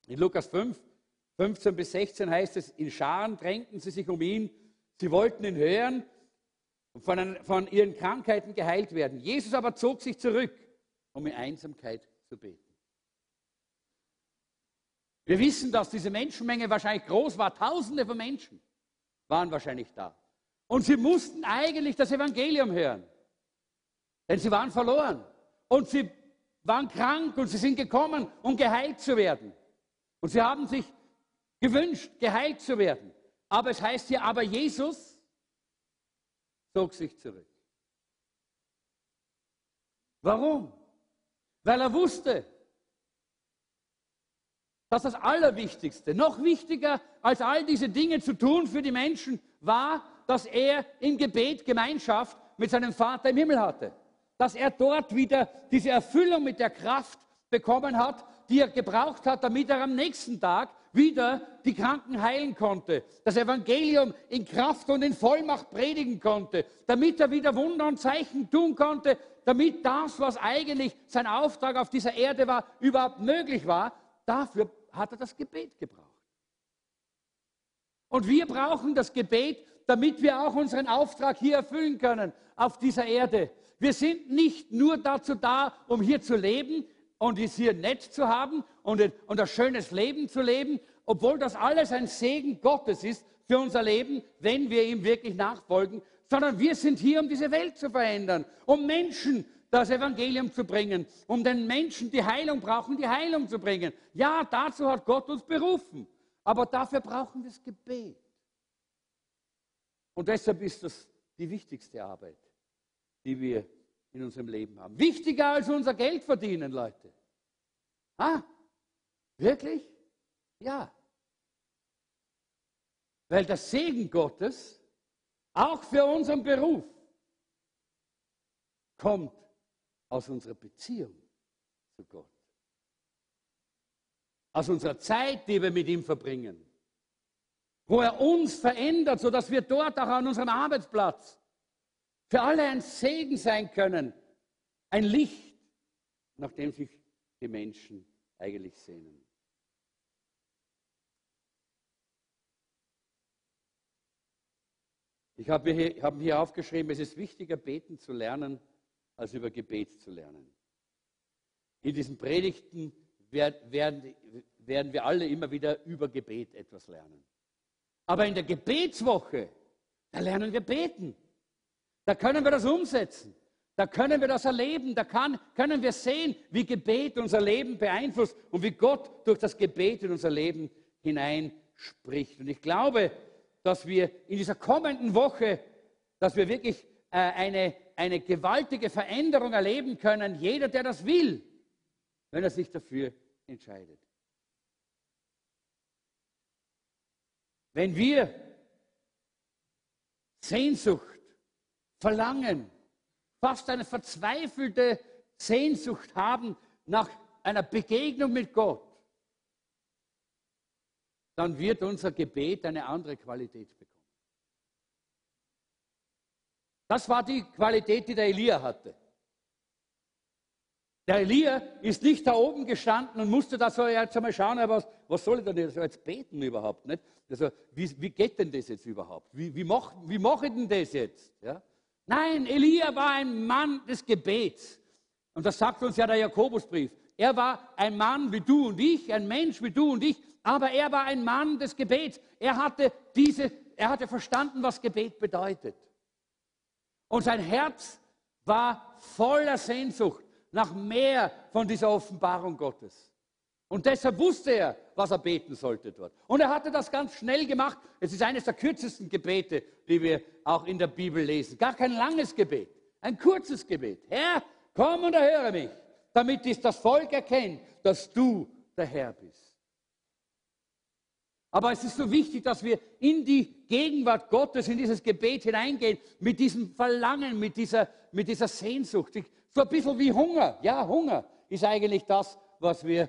In Lukas 5, 15 bis 16 heißt es, in Scharen drängten sie sich um ihn, sie wollten ihn hören und von, von ihren Krankheiten geheilt werden. Jesus aber zog sich zurück, um in Einsamkeit zu beten. Wir wissen, dass diese Menschenmenge wahrscheinlich groß war. Tausende von Menschen waren wahrscheinlich da. Und sie mussten eigentlich das Evangelium hören. Denn sie waren verloren. Und sie waren krank und sie sind gekommen, um geheilt zu werden. Und sie haben sich gewünscht, geheilt zu werden. Aber es heißt hier, aber Jesus zog sich zurück. Warum? Weil er wusste, dass das Allerwichtigste, noch wichtiger als all diese Dinge zu tun für die Menschen, war, dass er im Gebet Gemeinschaft mit seinem Vater im Himmel hatte. Dass er dort wieder diese Erfüllung mit der Kraft bekommen hat, die er gebraucht hat, damit er am nächsten Tag wieder die Kranken heilen konnte, das Evangelium in Kraft und in Vollmacht predigen konnte, damit er wieder Wunder und Zeichen tun konnte, damit das, was eigentlich sein Auftrag auf dieser Erde war, überhaupt möglich war. Dafür hat er das Gebet gebraucht. Und wir brauchen das Gebet, damit wir auch unseren Auftrag hier erfüllen können auf dieser Erde. Wir sind nicht nur dazu da, um hier zu leben und es hier nett zu haben und ein, schönes Leben zu leben, obwohl das alles ein Segen Gottes ist für unser Leben, wenn wir ihm wirklich nachfolgen, sondern wir sind hier, um diese Welt zu verändern, um Menschen das Evangelium zu bringen, um den Menschen, die Heilung brauchen, die Heilung zu bringen. Ja, dazu hat Gott uns berufen, aber dafür brauchen wir das Gebet. Und deshalb ist das die wichtigste Arbeit, die wir in unserem Leben haben. Wichtiger als unser Geld verdienen, Leute. Ah, wirklich? Ja. Weil der Segen Gottes auch für unseren Beruf kommt aus unserer Beziehung zu Gott. Aus unserer Zeit, die wir mit ihm verbringen. Wo er uns verändert, sodass wir dort auch an unserem Arbeitsplatz für alle ein Segen sein können, ein Licht, nach dem sich die Menschen eigentlich sehnen. Ich habe hier, hab hier aufgeschrieben, es ist wichtiger, beten zu lernen, als über Gebet zu lernen. In diesen Predigten werden, werden wir alle immer wieder über Gebet etwas lernen. Aber in der Gebetswoche, da lernen wir beten. Da können wir das umsetzen. Da können wir das erleben. Da kann, können wir sehen, wie Gebet unser Leben beeinflusst und wie Gott durch das Gebet in unser Leben hineinspricht. Und ich glaube, dass wir in dieser kommenden Woche, dass wir wirklich äh, eine, eine gewaltige Veränderung erleben können. Jeder, der das will, wenn er sich dafür entscheidet. Wenn wir Sehnsucht, Verlangen, fast eine verzweifelte Sehnsucht haben nach einer Begegnung mit Gott, dann wird unser Gebet eine andere Qualität bekommen. Das war die Qualität, die der Elia hatte. Der Elia ist nicht da oben gestanden und musste da so jetzt einmal schauen, was, was soll ich denn jetzt beten überhaupt? Nicht? Also, wie, wie geht denn das jetzt überhaupt? Wie, wie mache wie mach ich denn das jetzt? Ja? Nein, Elia war ein Mann des Gebets. Und das sagt uns ja der Jakobusbrief. Er war ein Mann wie du und ich, ein Mensch wie du und ich, aber er war ein Mann des Gebets. Er hatte, diese, er hatte verstanden, was Gebet bedeutet. Und sein Herz war voller Sehnsucht nach mehr von dieser Offenbarung Gottes. Und deshalb wusste er, was er beten sollte dort. Und er hatte das ganz schnell gemacht. Es ist eines der kürzesten Gebete, die wir auch in der Bibel lesen. Gar kein langes Gebet, ein kurzes Gebet. Herr, komm und erhöre mich, damit ist das Volk erkennt, dass du der Herr bist. Aber es ist so wichtig, dass wir in die Gegenwart Gottes, in dieses Gebet hineingehen, mit diesem Verlangen, mit dieser, mit dieser Sehnsucht. So ein bisschen wie Hunger. Ja, Hunger ist eigentlich das, was wir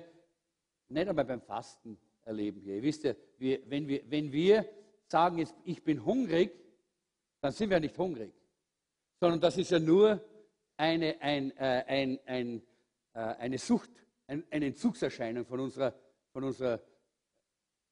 nicht einmal beim Fasten erleben hier. Ihr wisst ja, wir, wenn, wir, wenn wir sagen, jetzt, ich bin hungrig, dann sind wir nicht hungrig, sondern das ist ja nur eine, ein, äh, ein, ein, äh, eine Sucht, ein, eine Entzugserscheinung von unserer, von unserer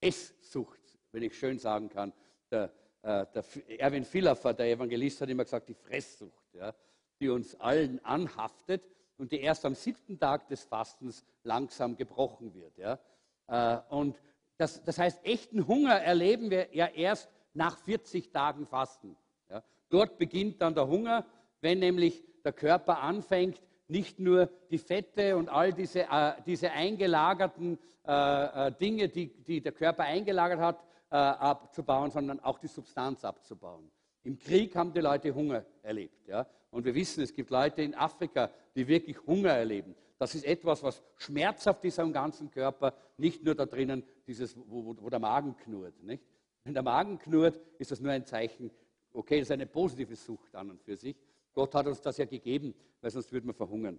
Esssucht, wenn ich schön sagen kann. Der, äh, der Erwin Villaffer, der Evangelist, hat immer gesagt, die Fresssucht, ja, die uns allen anhaftet und die erst am siebten Tag des Fastens langsam gebrochen wird. Ja. Äh, und das, das heißt, echten Hunger erleben wir ja erst nach 40 Tagen Fasten. Ja. Dort beginnt dann der Hunger, wenn nämlich der Körper anfängt, nicht nur die Fette und all diese, äh, diese eingelagerten äh, äh, Dinge, die, die, der Körper eingelagert hat, äh, abzubauen, sondern auch die Substanz abzubauen. Im Krieg haben die Leute Hunger erlebt. Ja? Und wir wissen, es gibt Leute in Afrika, die wirklich Hunger erleben. Das ist etwas, was schmerzhaft ist am ganzen Körper, nicht nur da drinnen, dieses, wo, wo der Magen knurrt. Nicht? Wenn der Magen knurrt, ist das nur ein Zeichen, okay, das ist eine positive Sucht an und für sich. Gott hat uns das ja gegeben, weil sonst würden wir verhungern.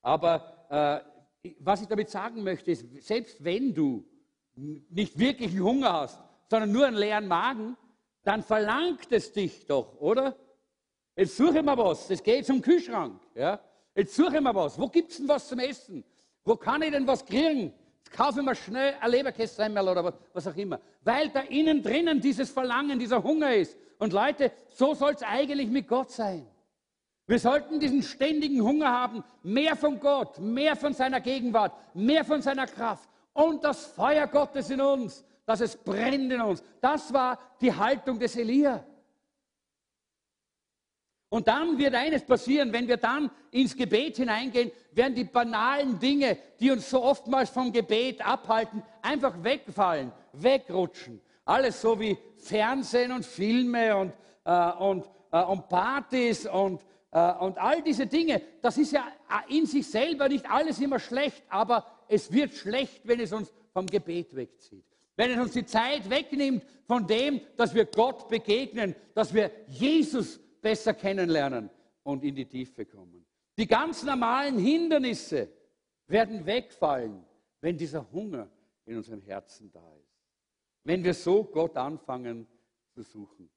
Aber äh, was ich damit sagen möchte, ist, selbst wenn du nicht wirklich Hunger hast, sondern nur einen leeren Magen, dann verlangt es dich doch, oder? Jetzt suche ich mal was, das geht zum Kühlschrank. Ja? Jetzt suche ich mal was, wo gibt es denn was zum Essen? Wo kann ich denn was kriegen? Jetzt kaufe ich mir schnell ein Leberkässemmel oder was, was auch immer. Weil da innen drinnen dieses Verlangen, dieser Hunger ist. Und Leute, so soll es eigentlich mit Gott sein. Wir sollten diesen ständigen Hunger haben, mehr von Gott, mehr von seiner Gegenwart, mehr von seiner Kraft und das Feuer Gottes in uns, dass es brennt in uns. Das war die Haltung des Elia. Und dann wird eines passieren, wenn wir dann ins Gebet hineingehen, werden die banalen Dinge, die uns so oftmals vom Gebet abhalten, einfach wegfallen, wegrutschen. Alles so wie Fernsehen und Filme und, äh, und, äh, und Partys und, äh, und all diese Dinge, das ist ja in sich selber nicht alles immer schlecht, aber es wird schlecht, wenn es uns vom Gebet wegzieht. Wenn es uns die Zeit wegnimmt von dem, dass wir Gott begegnen, dass wir Jesus besser kennenlernen und in die Tiefe kommen. Die ganz normalen Hindernisse werden wegfallen, wenn dieser Hunger in unserem Herzen da ist. wenn wir so Gott anfangen zu suchen.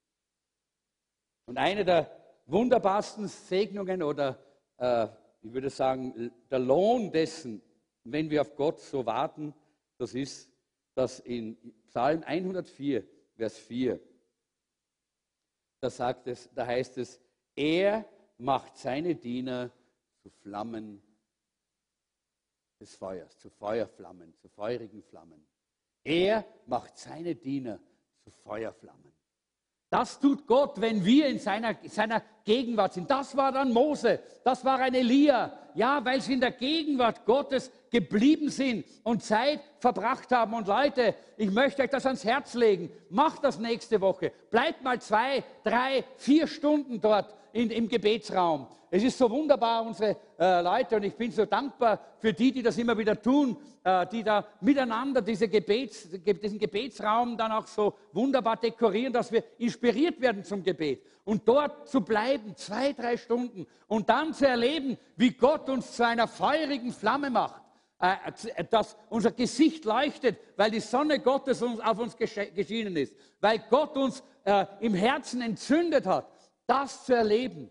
Und eine der wunderbarsten Segnungen oder äh, ich würde sagen, der Lohn dessen, wenn wir auf Gott so warten, das ist, dass in Psalm 104, Vers 4, da, sagt es, da heißt es, er macht seine Diener zu Flammen des Feuers, zu Feuerflammen, zu feurigen Flammen. Er macht seine Diener zu Feuerflammen. Das tut Gott, wenn wir in seiner, seiner Gegenwart sind. Das war dann Mose, das war ein Elia. Ja, weil sie in der Gegenwart Gottes geblieben sind und Zeit verbracht haben. Und Leute, ich möchte euch das ans Herz legen. Macht das nächste Woche. Bleibt mal zwei, drei, vier Stunden dort in, im Gebetsraum. Es ist so wunderbar, unsere äh, Leute, und ich bin so dankbar für die, die das immer wieder tun, äh, die da miteinander diese Gebets, diesen Gebetsraum dann auch so wunderbar dekorieren, dass wir inspiriert werden zum Gebet. Und dort zu bleiben, zwei, drei Stunden, und dann zu erleben, wie Gott uns zu einer feurigen Flamme macht äh, dass unser Gesicht leuchtet, weil die Sonne Gottes auf uns geschienen ist, weil Gott uns äh, im Herzen entzündet hat, das zu erleben,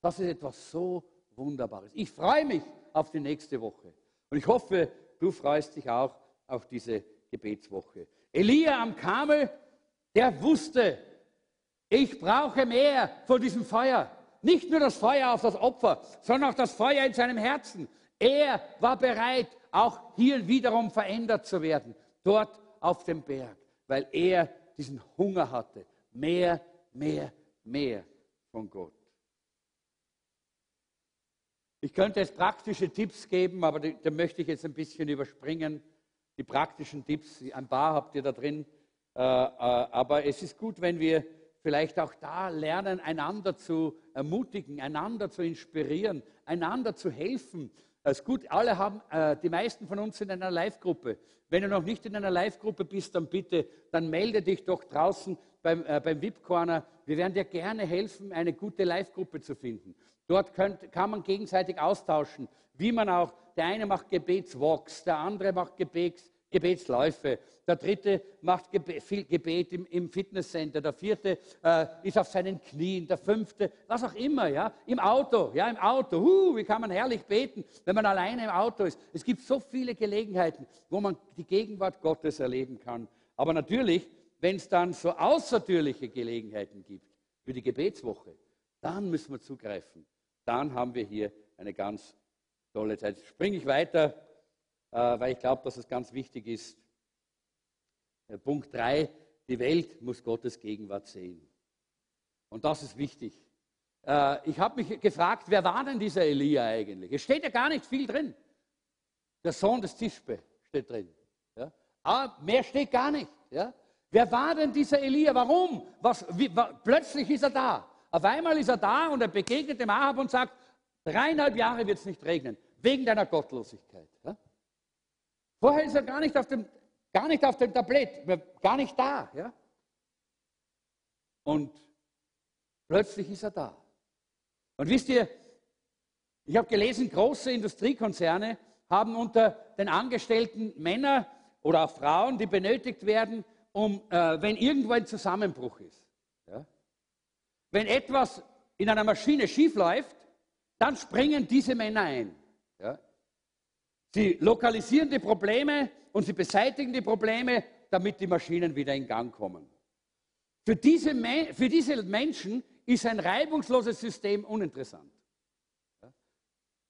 das ist etwas so Wunderbares. Ich freue mich auf die nächste Woche. Und ich hoffe, du freust dich auch auf diese Gebetswoche. Elia am Kamel, der wusste, ich brauche mehr von diesem Feuer. Nicht nur das Feuer auf das Opfer, sondern auch das Feuer in seinem Herzen. Er war bereit, auch hier wiederum verändert zu werden, dort auf dem Berg, weil er diesen Hunger hatte. Mehr, mehr, mehr von Gott. Ich könnte jetzt praktische Tipps geben, aber da möchte ich jetzt ein bisschen überspringen. Die praktischen Tipps, ein paar habt ihr da drin. Äh, äh, aber es ist gut, wenn wir vielleicht auch da lernen, einander zu ermutigen, einander zu inspirieren, einander zu helfen. Ist gut, alle haben, äh, die meisten von uns sind in einer Live-Gruppe. Wenn du noch nicht in einer Live-Gruppe bist, dann bitte, dann melde dich doch draußen beim, äh, beim VIP Corner. Wir werden dir gerne helfen, eine gute Live-Gruppe zu finden. Dort könnt, kann man gegenseitig austauschen, wie man auch, der eine macht Gebetswalks, der andere macht Gebets, Gebetsläufe, der dritte macht Gebet, viel Gebet im, im, Fitnesscenter, der vierte äh, ist auf seinen Knien, der fünfte, was auch immer, ja, im Auto, ja, im Auto, huh, wie kann man herrlich beten, wenn man alleine im Auto ist. Es gibt so viele Gelegenheiten, wo man die Gegenwart Gottes erleben kann. Aber natürlich wenn es dann so außertürliche Gelegenheiten gibt, wie die Gebetswoche, dann müssen wir zugreifen. Dann haben wir hier eine ganz tolle Zeit. Springe ich weiter, weil ich glaube, dass es ganz wichtig ist. Äh, Punkt 3, die Welt muss Gottes Gegenwart sehen. Und das ist wichtig. Äh, ich habe mich gefragt, wer war denn dieser Elia eigentlich? Es steht ja gar nicht viel drin. Der Sohn des Tischbe steht drin. Ja? Aber mehr steht gar nicht. Ja? Wer war denn dieser Elia? Warum? Was, wie, wa, plötzlich ist er da. Auf einmal ist er da und er begegnet dem Ahab und sagt, dreieinhalb Jahre wird es nicht regnen, wegen deiner Gottlosigkeit. Ja? Vorher ist er gar nicht auf dem, gar nicht auf dem Tablett, gar nicht da. Ja? Und plötzlich ist er da. Und wisst ihr, ich habe gelesen, große Industriekonzerne haben unter den Angestellten Männer oder auch Frauen, die benötigt werden, um, äh, wenn irgendwo ein Zusammenbruch ist. Ja? Wenn etwas in einer Maschine schief läuft, dann springen diese Männer ein. Ja? Sie lokalisieren die Probleme und sie beseitigen die Probleme, damit die Maschinen wieder in Gang kommen. Für diese, für diese Menschen ist ein reibungsloses System uninteressant.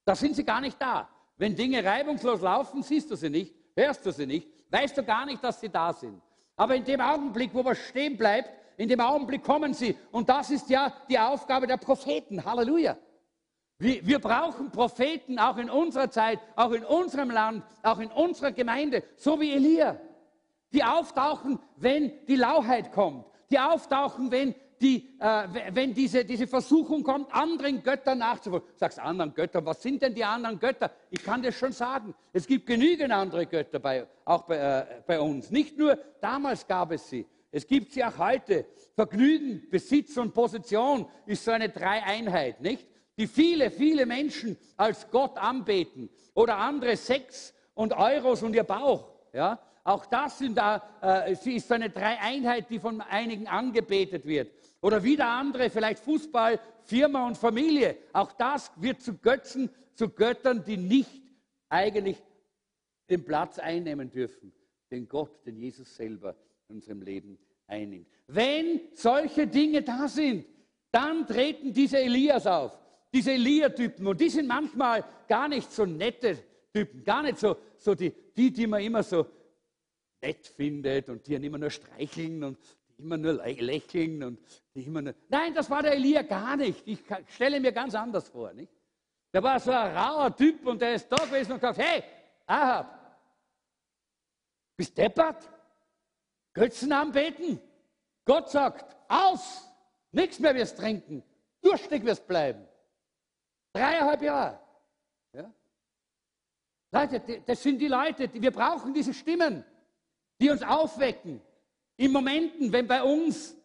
Da sind sie gar nicht da. Wenn Dinge reibungslos laufen, siehst du sie nicht, hörst du sie nicht, weißt du gar nicht, dass sie da sind. Aber in dem Augenblick, wo was stehen bleibt, in dem Augenblick kommen sie. Und das ist ja die Aufgabe der Propheten. Halleluja. Wir, wir, brauchen Propheten auch in unserer Zeit, auch in unserem Land, auch in unserer Gemeinde, so wie Elia. Die auftauchen, wenn die Lauheit kommt. Die auftauchen, wenn die, äh, wenn diese, diese Versuchung kommt, anderen Göttern nachzufolgen. Sagst anderen Göttern, was sind denn die anderen Götter? Ich kann das schon sagen. Es gibt genügend andere Götter, bei, auch bei, äh, bei uns. Nicht nur damals gab es sie, es gibt sie auch heute. Vergnügen, Besitz und Position ist so eine Dreieinheit, nicht? Die viele, viele Menschen als Gott anbeten oder andere Sex und Euros und ihr Bauch. Ja? Auch das sind da, äh, ist eine Dreieinheit, die von einigen angebetet wird. Oder wieder andere, vielleicht Fußball, Firma und Familie. Auch das wird zu Götzen, zu Göttern, die nicht eigentlich den Platz einnehmen dürfen, den Gott, den Jesus selber in unserem Leben einnimmt. Wenn solche Dinge da sind, dann treten diese Elias auf, diese Elia-Typen. Und die sind manchmal gar nicht so nette Typen, gar nicht so, so die, die, die man immer so nett findet und die ihn immer nur streicheln und immer nur lächeln und die immer nur. Nein, das war der Elia gar nicht. Ich stelle mir ganz anders vor. Nicht? Der war so ein rauer Typ und der ist da gewesen und gesagt: Hey, Ahab, bist deppert? Götzen anbeten? Gott sagt, aus, nichts mehr wirst trinken, durstig wirst bleiben. Dreieinhalb Jahre. Ja? Leute, das sind die Leute, wir brauchen diese Stimmen, die uns aufwecken. In Momenten, wenn bei uns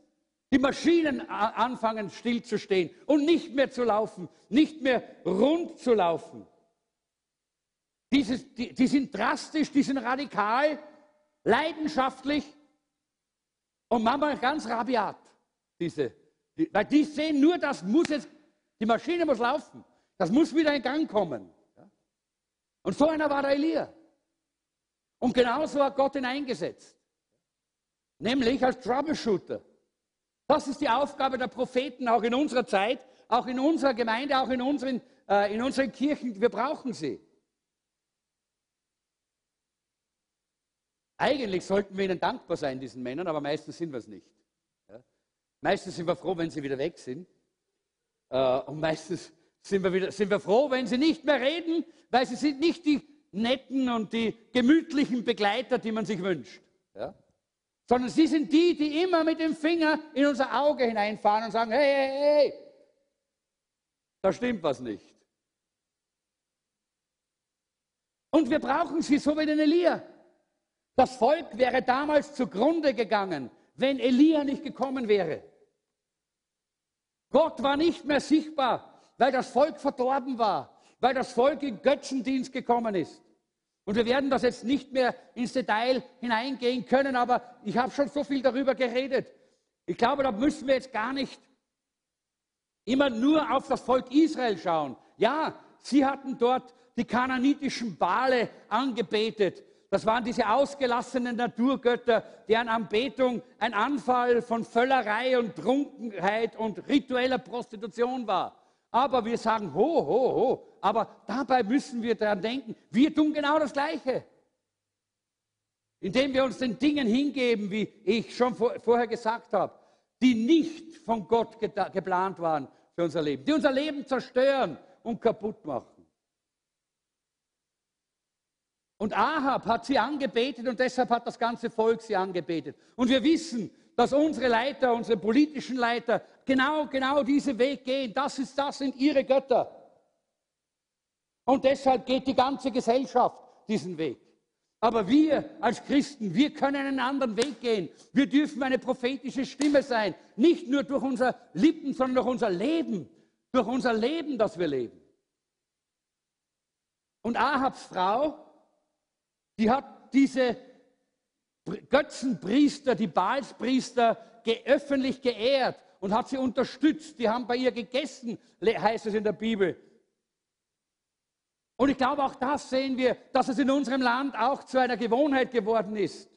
die Maschinen anfangen stillzustehen und nicht mehr zu laufen, nicht mehr rund zu laufen. Dieses, die, die sind drastisch, die sind radikal, leidenschaftlich und manchmal ganz rabiat. Diese, die, weil die sehen nur, das muss jetzt, die Maschine muss laufen, das muss wieder in Gang kommen. Und so einer war der Elia. Und genauso hat Gott ihn eingesetzt. Nämlich als Troubleshooter. Das ist die Aufgabe der Propheten auch in unserer Zeit, auch in unserer Gemeinde, auch in unseren, äh, in unseren Kirchen. Wir brauchen sie. Eigentlich sollten wir ihnen dankbar sein, diesen Männern, aber meistens sind wir es nicht. Ja? Meistens sind wir froh, wenn sie wieder weg sind. Äh, und meistens sind wir, wieder, sind wir froh, wenn sie nicht mehr reden, weil sie sind nicht die netten und die gemütlichen Begleiter, die man sich wünscht. Ja? sondern sie sind die, die immer mit dem Finger in unser Auge hineinfahren und sagen, hey, hey, hey, da stimmt was nicht. Und wir brauchen sie so wie den Elia. Das Volk wäre damals zugrunde gegangen, wenn Elia nicht gekommen wäre. Gott war nicht mehr sichtbar, weil das Volk verdorben war, weil das Volk in Götzendienst gekommen ist. Und wir werden das jetzt nicht mehr ins Detail hineingehen können, aber ich habe schon so viel darüber geredet. Ich glaube, da müssen wir jetzt gar nicht immer nur auf das Volk Israel schauen. Ja, sie hatten dort die kananitischen Bale angebetet. Das waren diese ausgelassenen Naturgötter, deren Anbetung ein Anfall von Völlerei und Trunkenheit und ritueller Prostitution war. Aber wir sagen, ho, ho, ho. Aber dabei müssen wir daran denken, wir tun genau das Gleiche. Indem wir uns den Dingen hingeben, wie ich schon vor, vorher gesagt habe, die nicht von Gott geplant waren für unser Leben, die unser Leben zerstören und kaputt machen. Und Ahab hat sie angebetet und deshalb hat das ganze Volk sie angebetet. Und wir wissen, dass unsere Leiter, unsere politischen Leiter genau, genau diesen Weg gehen. Das, ist, das sind ihre Götter. Und deshalb geht die ganze Gesellschaft diesen Weg. Aber wir als Christen, wir können einen anderen Weg gehen. Wir dürfen eine prophetische Stimme sein. Nicht nur durch unser Lippen, sondern durch unser Leben. Durch unser Leben, das wir leben. Und Ahabs Frau, die hat diese Götzenpriester, die Baalspriester öffentlich geehrt und hat sie unterstützt. Die haben bei ihr gegessen, heißt es in der Bibel. Und ich glaube, auch das sehen wir, dass es in unserem Land auch zu einer Gewohnheit geworden ist.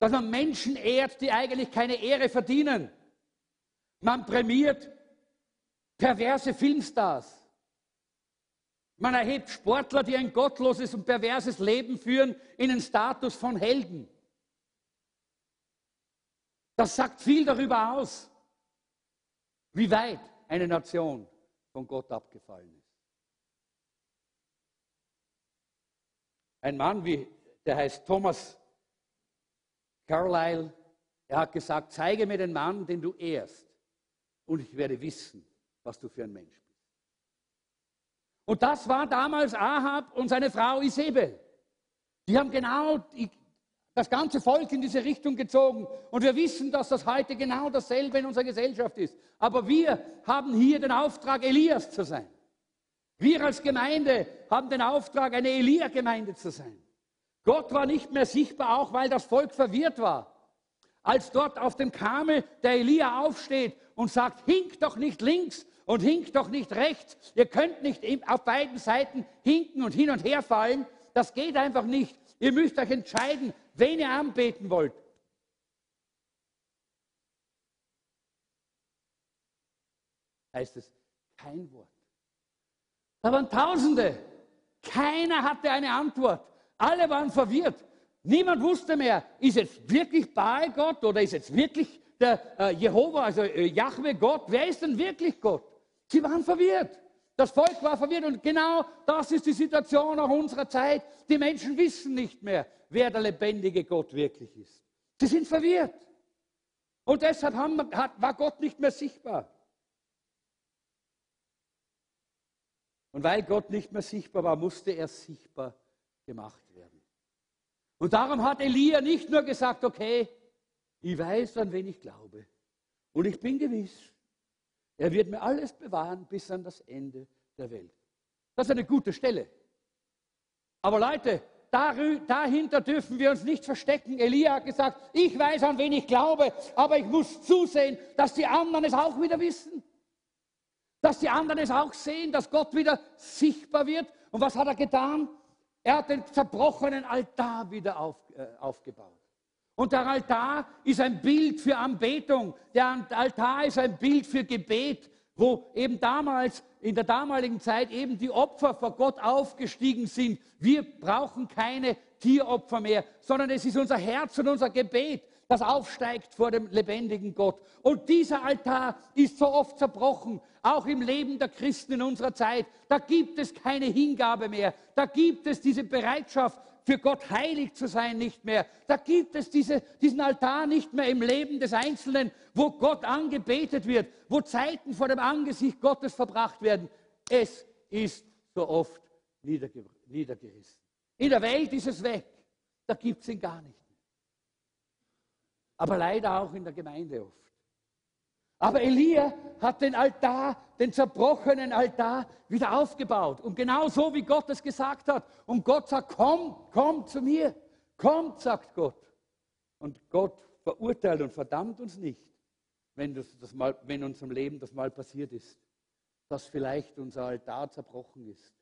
Dass man Menschen ehrt, die eigentlich keine Ehre verdienen. Man prämiert perverse Filmstars. Man erhebt Sportler, die ein gottloses und perverses Leben führen, in den Status von Helden. Das sagt viel darüber aus, wie weit eine Nation von Gott abgefallen ist. Ein Mann, wie, der heißt Thomas Carlyle, er hat gesagt, zeige mir den Mann, den du ehrst, und ich werde wissen, was du für ein Mensch bist. Und das war damals Ahab und seine Frau Isabel. Die haben genau die, das ganze Volk in diese Richtung gezogen. Und wir wissen, dass das heute genau dasselbe in unserer Gesellschaft ist. Aber wir haben hier den Auftrag, Elias zu sein. Wir als Gemeinde haben den Auftrag, eine Elia-Gemeinde zu sein. Gott war nicht mehr sichtbar, auch weil das Volk verwirrt war. Als dort auf dem Kamel der Elia aufsteht und sagt, hink doch nicht links und hink doch nicht rechts. Ihr könnt nicht auf beiden Seiten hinken und hin und her fallen. Das geht einfach nicht. Ihr müsst euch entscheiden, wen ihr anbeten wollt. Heißt es, kein Wort. Da waren Tausende. Keiner hatte eine Antwort. Alle waren verwirrt. Niemand wusste mehr, ist jetzt wirklich Baal Gott oder ist jetzt wirklich der äh, Jehova, also äh, Jahwe Gott? Wer ist denn wirklich Gott? Sie waren verwirrt. Das Volk war verwirrt und genau das ist die Situation auch unserer Zeit. Die Menschen wissen nicht mehr, wer der lebendige Gott wirklich ist. Sie sind verwirrt. Und deshalb haben, hat, war Gott nicht mehr sichtbar. Und weil Gott nicht mehr sichtbar war, musste er sichtbar gemacht werden. Und darum hat Elia nicht nur gesagt, okay, ich weiß, an wen ich glaube. Und ich bin gewiss, er wird mir alles bewahren bis an das Ende der Welt. Das ist eine gute Stelle. Aber Leute, dahinter dürfen wir uns nicht verstecken. Elia hat gesagt, ich weiß, an wen ich glaube, aber ich muss zusehen, dass die anderen es auch wieder wissen. Dass die anderen es auch sehen, dass Gott wieder sichtbar wird. Und was hat er getan? Er hat den zerbrochenen Altar wieder auf, äh, aufgebaut. Und der Altar ist ein Bild für Anbetung. Der Altar ist ein Bild für Gebet, wo eben damals, in der damaligen Zeit eben die Opfer vor Gott aufgestiegen sind. Wir brauchen keine Tieropfer mehr, sondern es ist unser Herz und unser Gebet, das aufsteigt vor dem lebendigen Gott. Und dieser Altar ist so oft zerbrochen, auch im Leben der Christen in unserer Zeit. Da gibt es keine Hingabe mehr. Da gibt es diese Bereitschaft, für Gott heilig zu sein nicht mehr. Da gibt es diese, diesen Altar nicht mehr im Leben des Einzelnen, wo Gott angebetet wird, wo Zeiten vor dem Angesicht Gottes verbracht werden. Es ist so oft niedergerissen. In der Welt ist es weg. Da gibt es ihn gar nicht aber leider auch in der Gemeinde oft. Aber Elia hat den Altar, den zerbrochenen Altar wieder aufgebaut. Und genau so, wie Gott es gesagt hat. Und Gott sagt, komm, komm zu mir. Kommt, sagt Gott. Und Gott verurteilt und verdammt uns nicht, wenn, das, das mal, wenn unserem Leben das mal passiert ist. Dass vielleicht unser Altar zerbrochen ist.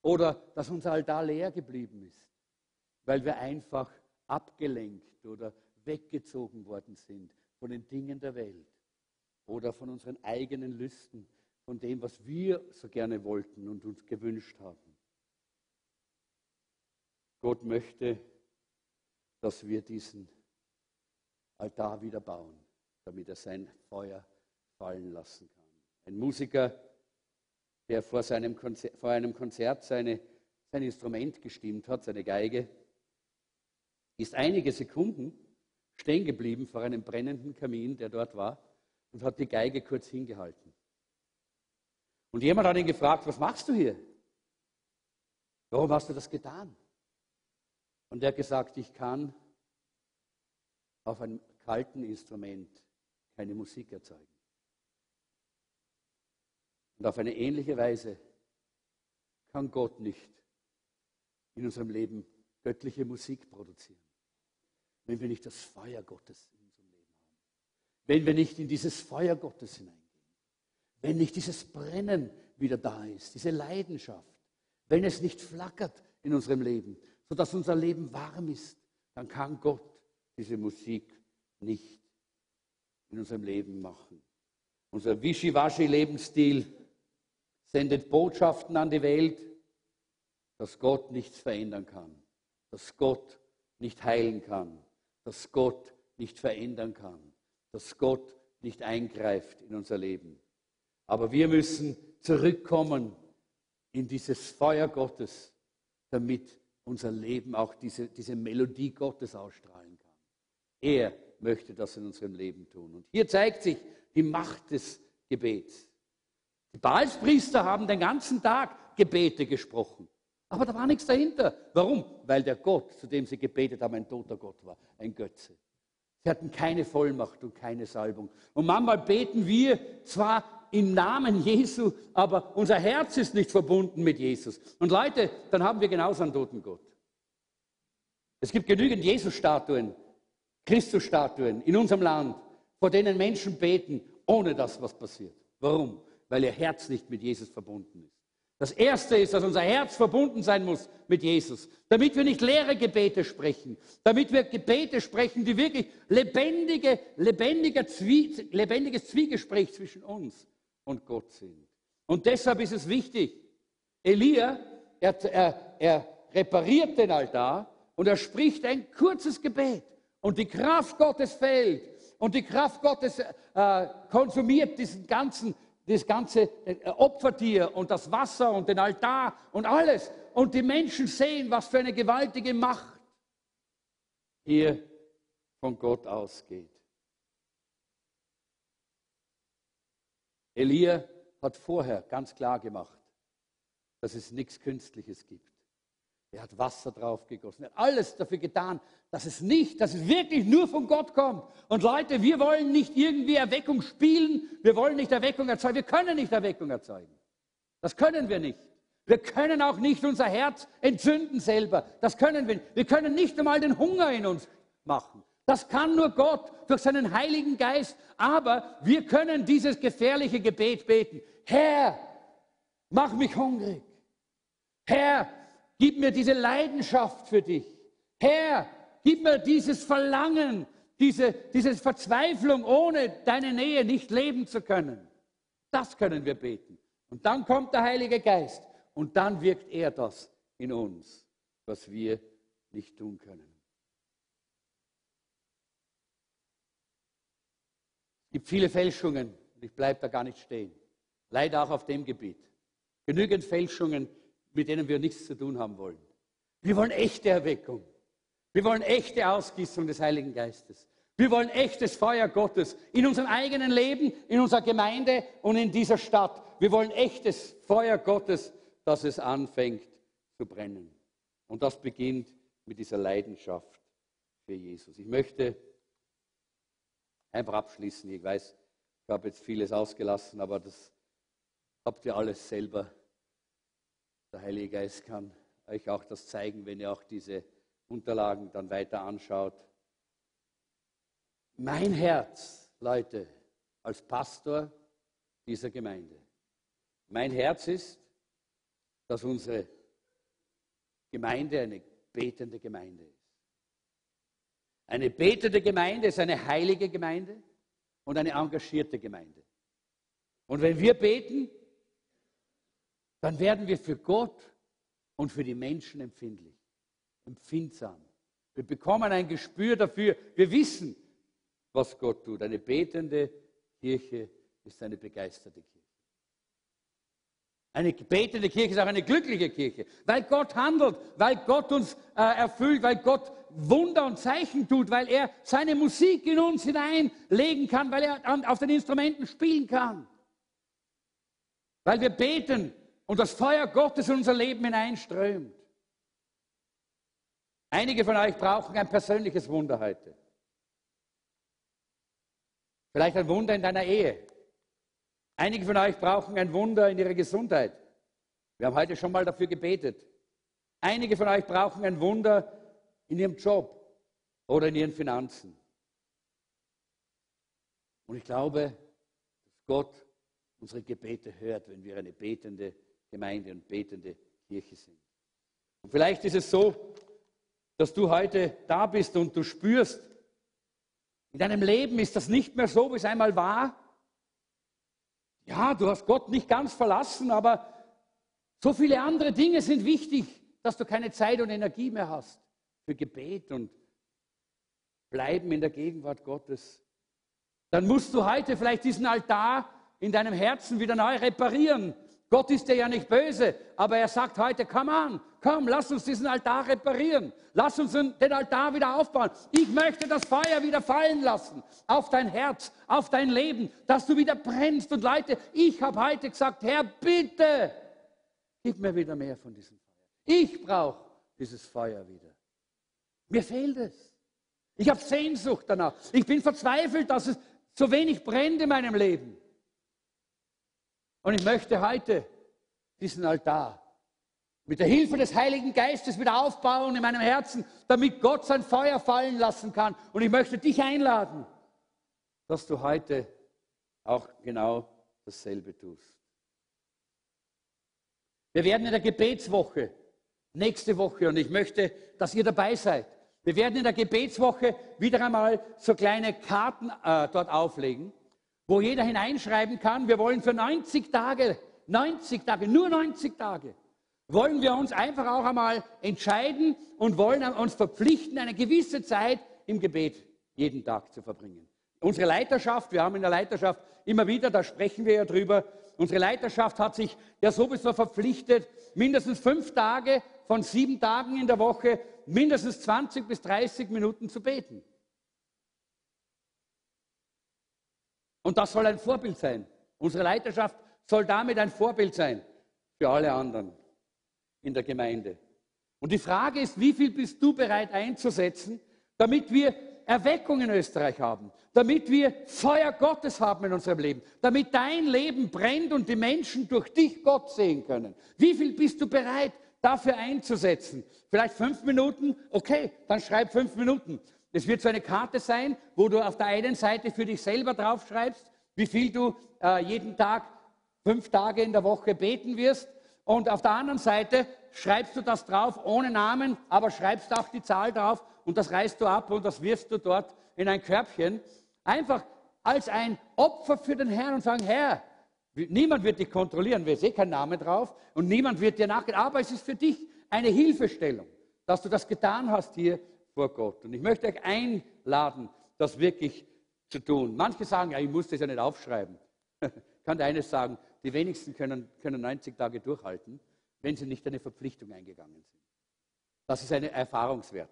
Oder dass unser Altar leer geblieben ist. Weil wir einfach abgelenkt oder weggezogen worden sind von den Dingen der Welt oder von unseren eigenen Lüsten, von dem, was wir so gerne wollten und uns gewünscht haben. Gott möchte, dass wir diesen Altar wieder bauen, damit er sein Feuer fallen lassen kann. Ein Musiker, der vor, seinem Konzert, vor einem Konzert seine, sein Instrument gestimmt hat, seine Geige, ist einige Sekunden stehen geblieben vor einem brennenden Kamin, der dort war, und hat die Geige kurz hingehalten. Und jemand hat ihn gefragt, was machst du hier? Warum hast du das getan? Und er hat gesagt, ich kann auf einem kalten Instrument keine Musik erzeugen. Und auf eine ähnliche Weise kann Gott nicht in unserem Leben göttliche Musik produzieren wenn wir nicht das Feuer Gottes in unserem Leben haben. Wenn wir nicht in dieses Feuer Gottes hineingehen. Wenn nicht dieses Brennen wieder da ist, diese Leidenschaft. Wenn es nicht flackert in unserem Leben, sodass unser Leben warm ist, dann kann Gott diese Musik nicht in unserem Leben machen. Unser Wischiwaschi-Lebensstil sendet Botschaften an die Welt, dass Gott nichts verändern kann, dass Gott nicht heilen kann, dass Gott nicht verändern kann, dass Gott nicht eingreift in unser Leben. Aber wir müssen zurückkommen in dieses Feuer Gottes, damit unser Leben auch diese, diese Melodie Gottes ausstrahlen kann. Er möchte das in unserem Leben tun. Und hier zeigt sich die Macht des Gebets. Die Baalspriester haben den ganzen Tag Gebete gesprochen. Aber da war nichts dahinter. Warum? Weil der Gott, zu dem sie gebetet haben, ein toter Gott war, ein Götze. Sie hatten keine Vollmacht und keine Salbung. Und manchmal beten wir zwar im Namen Jesu, aber unser Herz ist nicht verbunden mit Jesus. Und Leute, dann haben wir genauso einen toten Gott. Es gibt genügend Jesus-Statuen, Christus-Statuen in unserem Land, vor denen Menschen beten, ohne dass was passiert. Warum? Weil ihr Herz nicht mit Jesus verbunden ist. Das Erste ist, dass unser Herz verbunden sein muss mit Jesus, damit wir nicht leere Gebete sprechen, damit wir Gebete sprechen, die wirklich lebendige, lebendiger Zwie, lebendiges Zwiegespräch zwischen uns und Gott sind. Und deshalb ist es wichtig, Elia, er, er, er repariert den Altar und er spricht ein kurzes Gebet und die Kraft Gottes fällt und die Kraft Gottes äh, konsumiert diesen ganzen das ganze äh, Opfertier und das Wasser und den Altar und alles. Und die Menschen sehen, was für eine gewaltige Macht hier von Gott ausgeht. Elia hat vorher ganz klar gemacht, dass es nichts Künstliches gibt. Er hat Wasser drauf gegossen. Er hat alles dafür getan, dass es nicht, dass es wirklich nur von Gott kommt. Und Leute, wir wollen nicht irgendwie Erweckung spielen. Wir wollen nicht Erweckung erzeugen. Wir können nicht Erweckung erzeugen. Das können wir nicht. Wir können auch nicht unser Herz entzünden selber. Das können wir nicht. Wir können nicht einmal den Hunger in uns machen. Das kann nur Gott durch seinen Heiligen Geist. Aber wir können dieses gefährliche Gebet beten. Herr, mach mich hungrig. Herr, Gib mir diese Leidenschaft für dich. Herr, gib mir dieses Verlangen, diese, diese Verzweiflung, ohne deine Nähe nicht leben zu können. Das können wir beten. Und dann kommt der Heilige Geist und dann wirkt er das in uns, was wir nicht tun können. Es gibt viele Fälschungen, ich bleibe da gar nicht stehen. Leider auch auf dem Gebiet. Genügend Fälschungen, mit denen wir nichts zu tun haben wollen. Wir wollen echte Erweckung. Wir wollen echte Ausgießung des Heiligen Geistes. Wir wollen echtes Feuer Gottes in unserem eigenen Leben, in unserer Gemeinde und in dieser Stadt. Wir wollen echtes Feuer Gottes, dass es anfängt zu brennen. Und das beginnt mit dieser Leidenschaft für Jesus. Ich möchte einfach abschließen. Ich weiß, ich habe jetzt vieles ausgelassen, aber das habt ihr alles selber der Heilige Geist kann euch auch das zeigen, wenn ihr auch diese Unterlagen dann weiter anschaut. Mein Herz, Leute, als Pastor dieser Gemeinde, mein Herz ist, dass unsere Gemeinde eine betende Gemeinde ist. Eine betende Gemeinde ist eine heilige Gemeinde und eine engagierte Gemeinde. Und wenn wir beten, dann werden wir für Gott und für die Menschen empfindlich, empfindsam. Wir bekommen ein Gespür dafür. Wir wissen, was Gott tut. Eine betende Kirche ist eine begeisterte Kirche. Eine betende Kirche ist auch eine glückliche Kirche, weil Gott handelt, weil Gott uns äh, erfüllt, weil Gott Wunder und Zeichen tut, weil er seine Musik in uns hineinlegen kann, weil er an, auf den Instrumenten spielen kann. Weil wir beten, und das Feuer Gottes in unser Leben hineinströmt. Einige von euch brauchen ein persönliches Wunder heute. Vielleicht ein Wunder in deiner Ehe. Einige von euch brauchen ein Wunder in ihrer Gesundheit. Wir haben heute schon mal dafür gebetet. Einige von euch brauchen ein Wunder in ihrem Job oder in ihren Finanzen. Und ich glaube, dass Gott unsere Gebete hört, wenn wir eine betende Gemeinde und betende Kirche sind. Und vielleicht ist es so, dass du heute da bist und du spürst, in deinem Leben ist das nicht mehr so, wie es einmal war. Ja, du hast Gott nicht ganz verlassen, aber so viele andere Dinge sind wichtig, dass du keine Zeit und Energie mehr hast für Gebet und Bleiben in der Gegenwart Gottes. Dann musst du heute vielleicht diesen Altar in deinem Herzen wieder neu reparieren Gott ist dir ja nicht böse, aber er sagt heute, komm an, komm, lass uns diesen Altar reparieren. Lass uns den Altar wieder aufbauen. Ich möchte das Feuer wieder fallen lassen auf dein Herz, auf dein Leben, dass du wieder brennst. Und Leute, ich habe heute gesagt, Herr, bitte, gib mir wieder mehr von diesem Feuer. Ich brauche dieses Feuer wieder. Mir fehlt es. Ich habe Sehnsucht danach. Ich bin verzweifelt, dass es so wenig brennt in meinem Leben. Und ich möchte heute diesen Altar mit der Hilfe des Heiligen Geistes wieder aufbauen in meinem Herzen, damit Gott sein Feuer fallen lassen kann. Und ich möchte dich einladen, dass du heute auch genau dasselbe tust. Wir werden in der Gebetswoche nächste Woche, und ich möchte, dass ihr dabei seid, wir werden in der Gebetswoche wieder einmal so kleine Karten äh, dort auflegen, wo jeder hineinschreiben kann, wir wollen für 90 Tage, 90 Tage, nur 90 Tage, wollen wir uns einfach auch einmal entscheiden und wollen uns verpflichten, eine gewisse Zeit im Gebet jeden Tag zu verbringen. Unsere Leiterschaft, wir haben in der Leiterschaft immer wieder, da sprechen wir ja drüber, unsere Leiterschaft hat sich ja sowieso verpflichtet, mindestens fünf Tage von sieben Tagen in der Woche mindestens 20 bis 30 Minuten zu beten. Und das soll ein Vorbild sein. Unsere Leiterschaft soll damit ein Vorbild sein für alle anderen in der Gemeinde. Und die Frage ist, wie viel bist du bereit einzusetzen, damit wir Erweckung in Österreich haben, damit wir Feuer Gottes haben in unserem Leben, damit dein Leben brennt und die Menschen durch dich Gott sehen können. Wie viel bist du bereit dafür einzusetzen? Vielleicht fünf Minuten? Okay, dann schreib fünf Minuten. Es wird so eine Karte sein, wo du auf der einen Seite für dich selber draufschreibst, wie viel du äh, jeden Tag, fünf Tage in der Woche beten wirst. Und auf der anderen Seite schreibst du das drauf ohne Namen, aber schreibst auch die Zahl drauf und das reißt du ab und das wirfst du dort in ein Körbchen. Einfach als ein Opfer für den Herrn und sagen, Herr, niemand wird dich kontrollieren, wir sehen keinen Namen drauf und niemand wird dir nachgehen, aber es ist für dich eine Hilfestellung, dass du das getan hast hier vor Gott. Und ich möchte euch einladen, das wirklich zu tun. Manche sagen, ja, ich muss das ja nicht aufschreiben. Ich kann dir eines sagen, die wenigsten können, können 90 Tage durchhalten, wenn sie nicht eine Verpflichtung eingegangen sind. Das ist ein Erfahrungswert.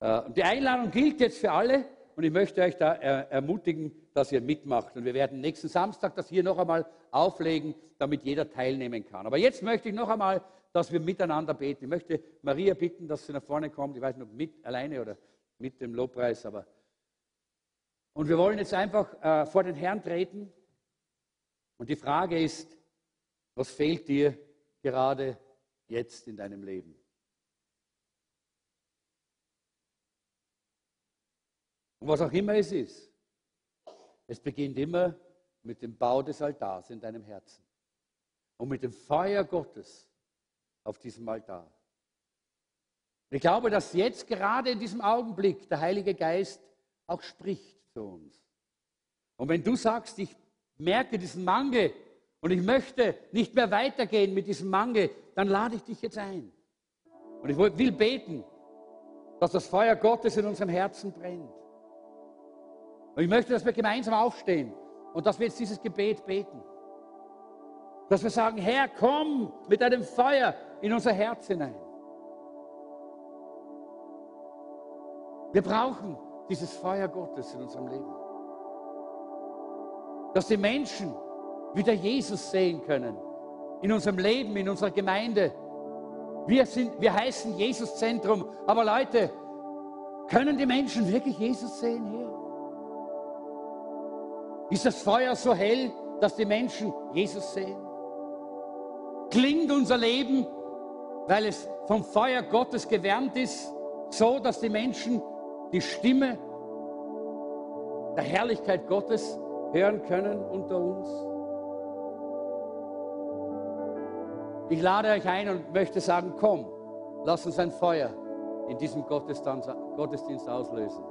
Äh, und die Einladung gilt jetzt für alle und ich möchte euch da ermutigen, dass ihr mitmacht. Und wir werden nächsten Samstag das hier noch einmal auflegen, damit jeder teilnehmen kann. Aber jetzt möchte ich noch einmal, dass wir miteinander beten. Ich möchte Maria bitten, dass sie nach vorne kommt. Ich weiß nicht, ob mit alleine oder mit dem Lobpreis, aber. Und wir wollen jetzt einfach äh, vor den Herrn treten. Und die Frage ist, was fehlt dir gerade jetzt in deinem Leben? Und was auch immer es ist, es beginnt immer mit dem Bau des Altars in deinem Herzen und mit dem Feuer Gottes auf diesem Altar. ich glaube, dass jetzt gerade in diesem Augenblick der Heilige Geist auch spricht zu uns. Und wenn du sagst, ich merke diesen Mangel und ich möchte nicht mehr weitergehen mit diesem Mangel, dann lade ich dich jetzt ein. Und ich will beten, dass das Feuer Gottes in unserem Herzen brennt. Und ich möchte, dass wir gemeinsam aufstehen und dass wir jetzt dieses Gebet beten. Dass wir sagen, Herr, komm mit deinem Feuer in unser Herz hinein. Wir brauchen dieses Feuer Gottes in unserem Leben. Dass die Menschen wieder Jesus sehen können. In unserem Leben, in unserer Gemeinde. Wir, sind, wir heißen Jesus-Zentrum. Aber Leute, können die Menschen wirklich Jesus sehen hier? Ist das Feuer so hell, dass die Menschen Jesus sehen? Klingt unser Leben, weil es vom Feuer Gottes gewärmt ist, so, dass die Menschen die Stimme der Herrlichkeit Gottes hören können unter uns? Ich lade euch ein und möchte sagen, komm, lass uns ein Feuer in diesem Gottesdienst auslösen,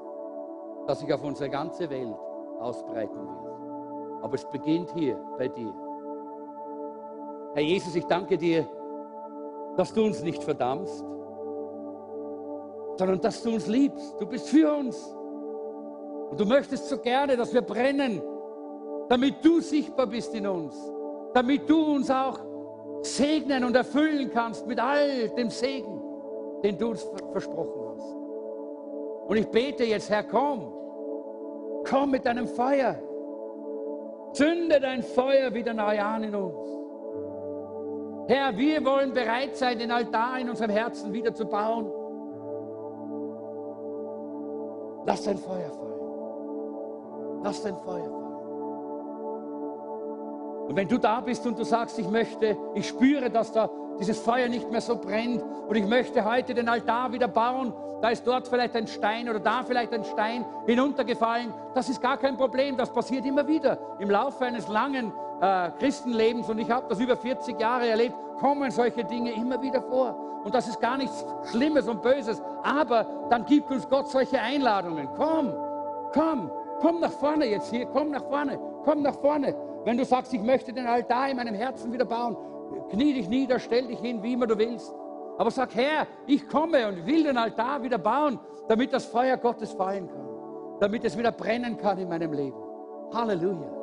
das sich auf unsere ganze Welt ausbreiten wird. Aber es beginnt hier bei dir. Herr Jesus, ich danke dir, dass du uns nicht verdammst, sondern dass du uns liebst. Du bist für uns. Und du möchtest so gerne, dass wir brennen, damit du sichtbar bist in uns, damit du uns auch segnen und erfüllen kannst mit all dem Segen, den du uns versprochen hast. Und ich bete jetzt, Herr, komm, komm mit deinem Feuer. Zünde dein Feuer wieder neu an in uns. Herr, wir wollen bereit sein, den Altar in unserem Herzen wieder zu bauen. Lass dein Feuer fallen. Lass dein Feuer fallen. Und wenn du da bist und du sagst, ich möchte, ich spüre, dass da dieses Feuer nicht mehr so brennt. Und ich möchte heute den Altar wieder bauen. Da ist dort vielleicht ein Stein oder da vielleicht ein Stein hinuntergefallen. Das ist gar kein Problem. Das passiert immer wieder im Laufe eines langen äh, Christenlebens. Und ich habe das über 40 Jahre erlebt. Kommen solche Dinge immer wieder vor. Und das ist gar nichts Schlimmes und Böses. Aber dann gibt uns Gott solche Einladungen. Komm, komm, komm nach vorne jetzt hier. Komm nach vorne, komm nach vorne. Wenn du sagst, ich möchte den Altar in meinem Herzen wieder bauen, knie dich nieder, stell dich hin, wie immer du willst. Aber sag, Herr, ich komme und will den Altar wieder bauen, damit das Feuer Gottes fallen kann. Damit es wieder brennen kann in meinem Leben. Halleluja.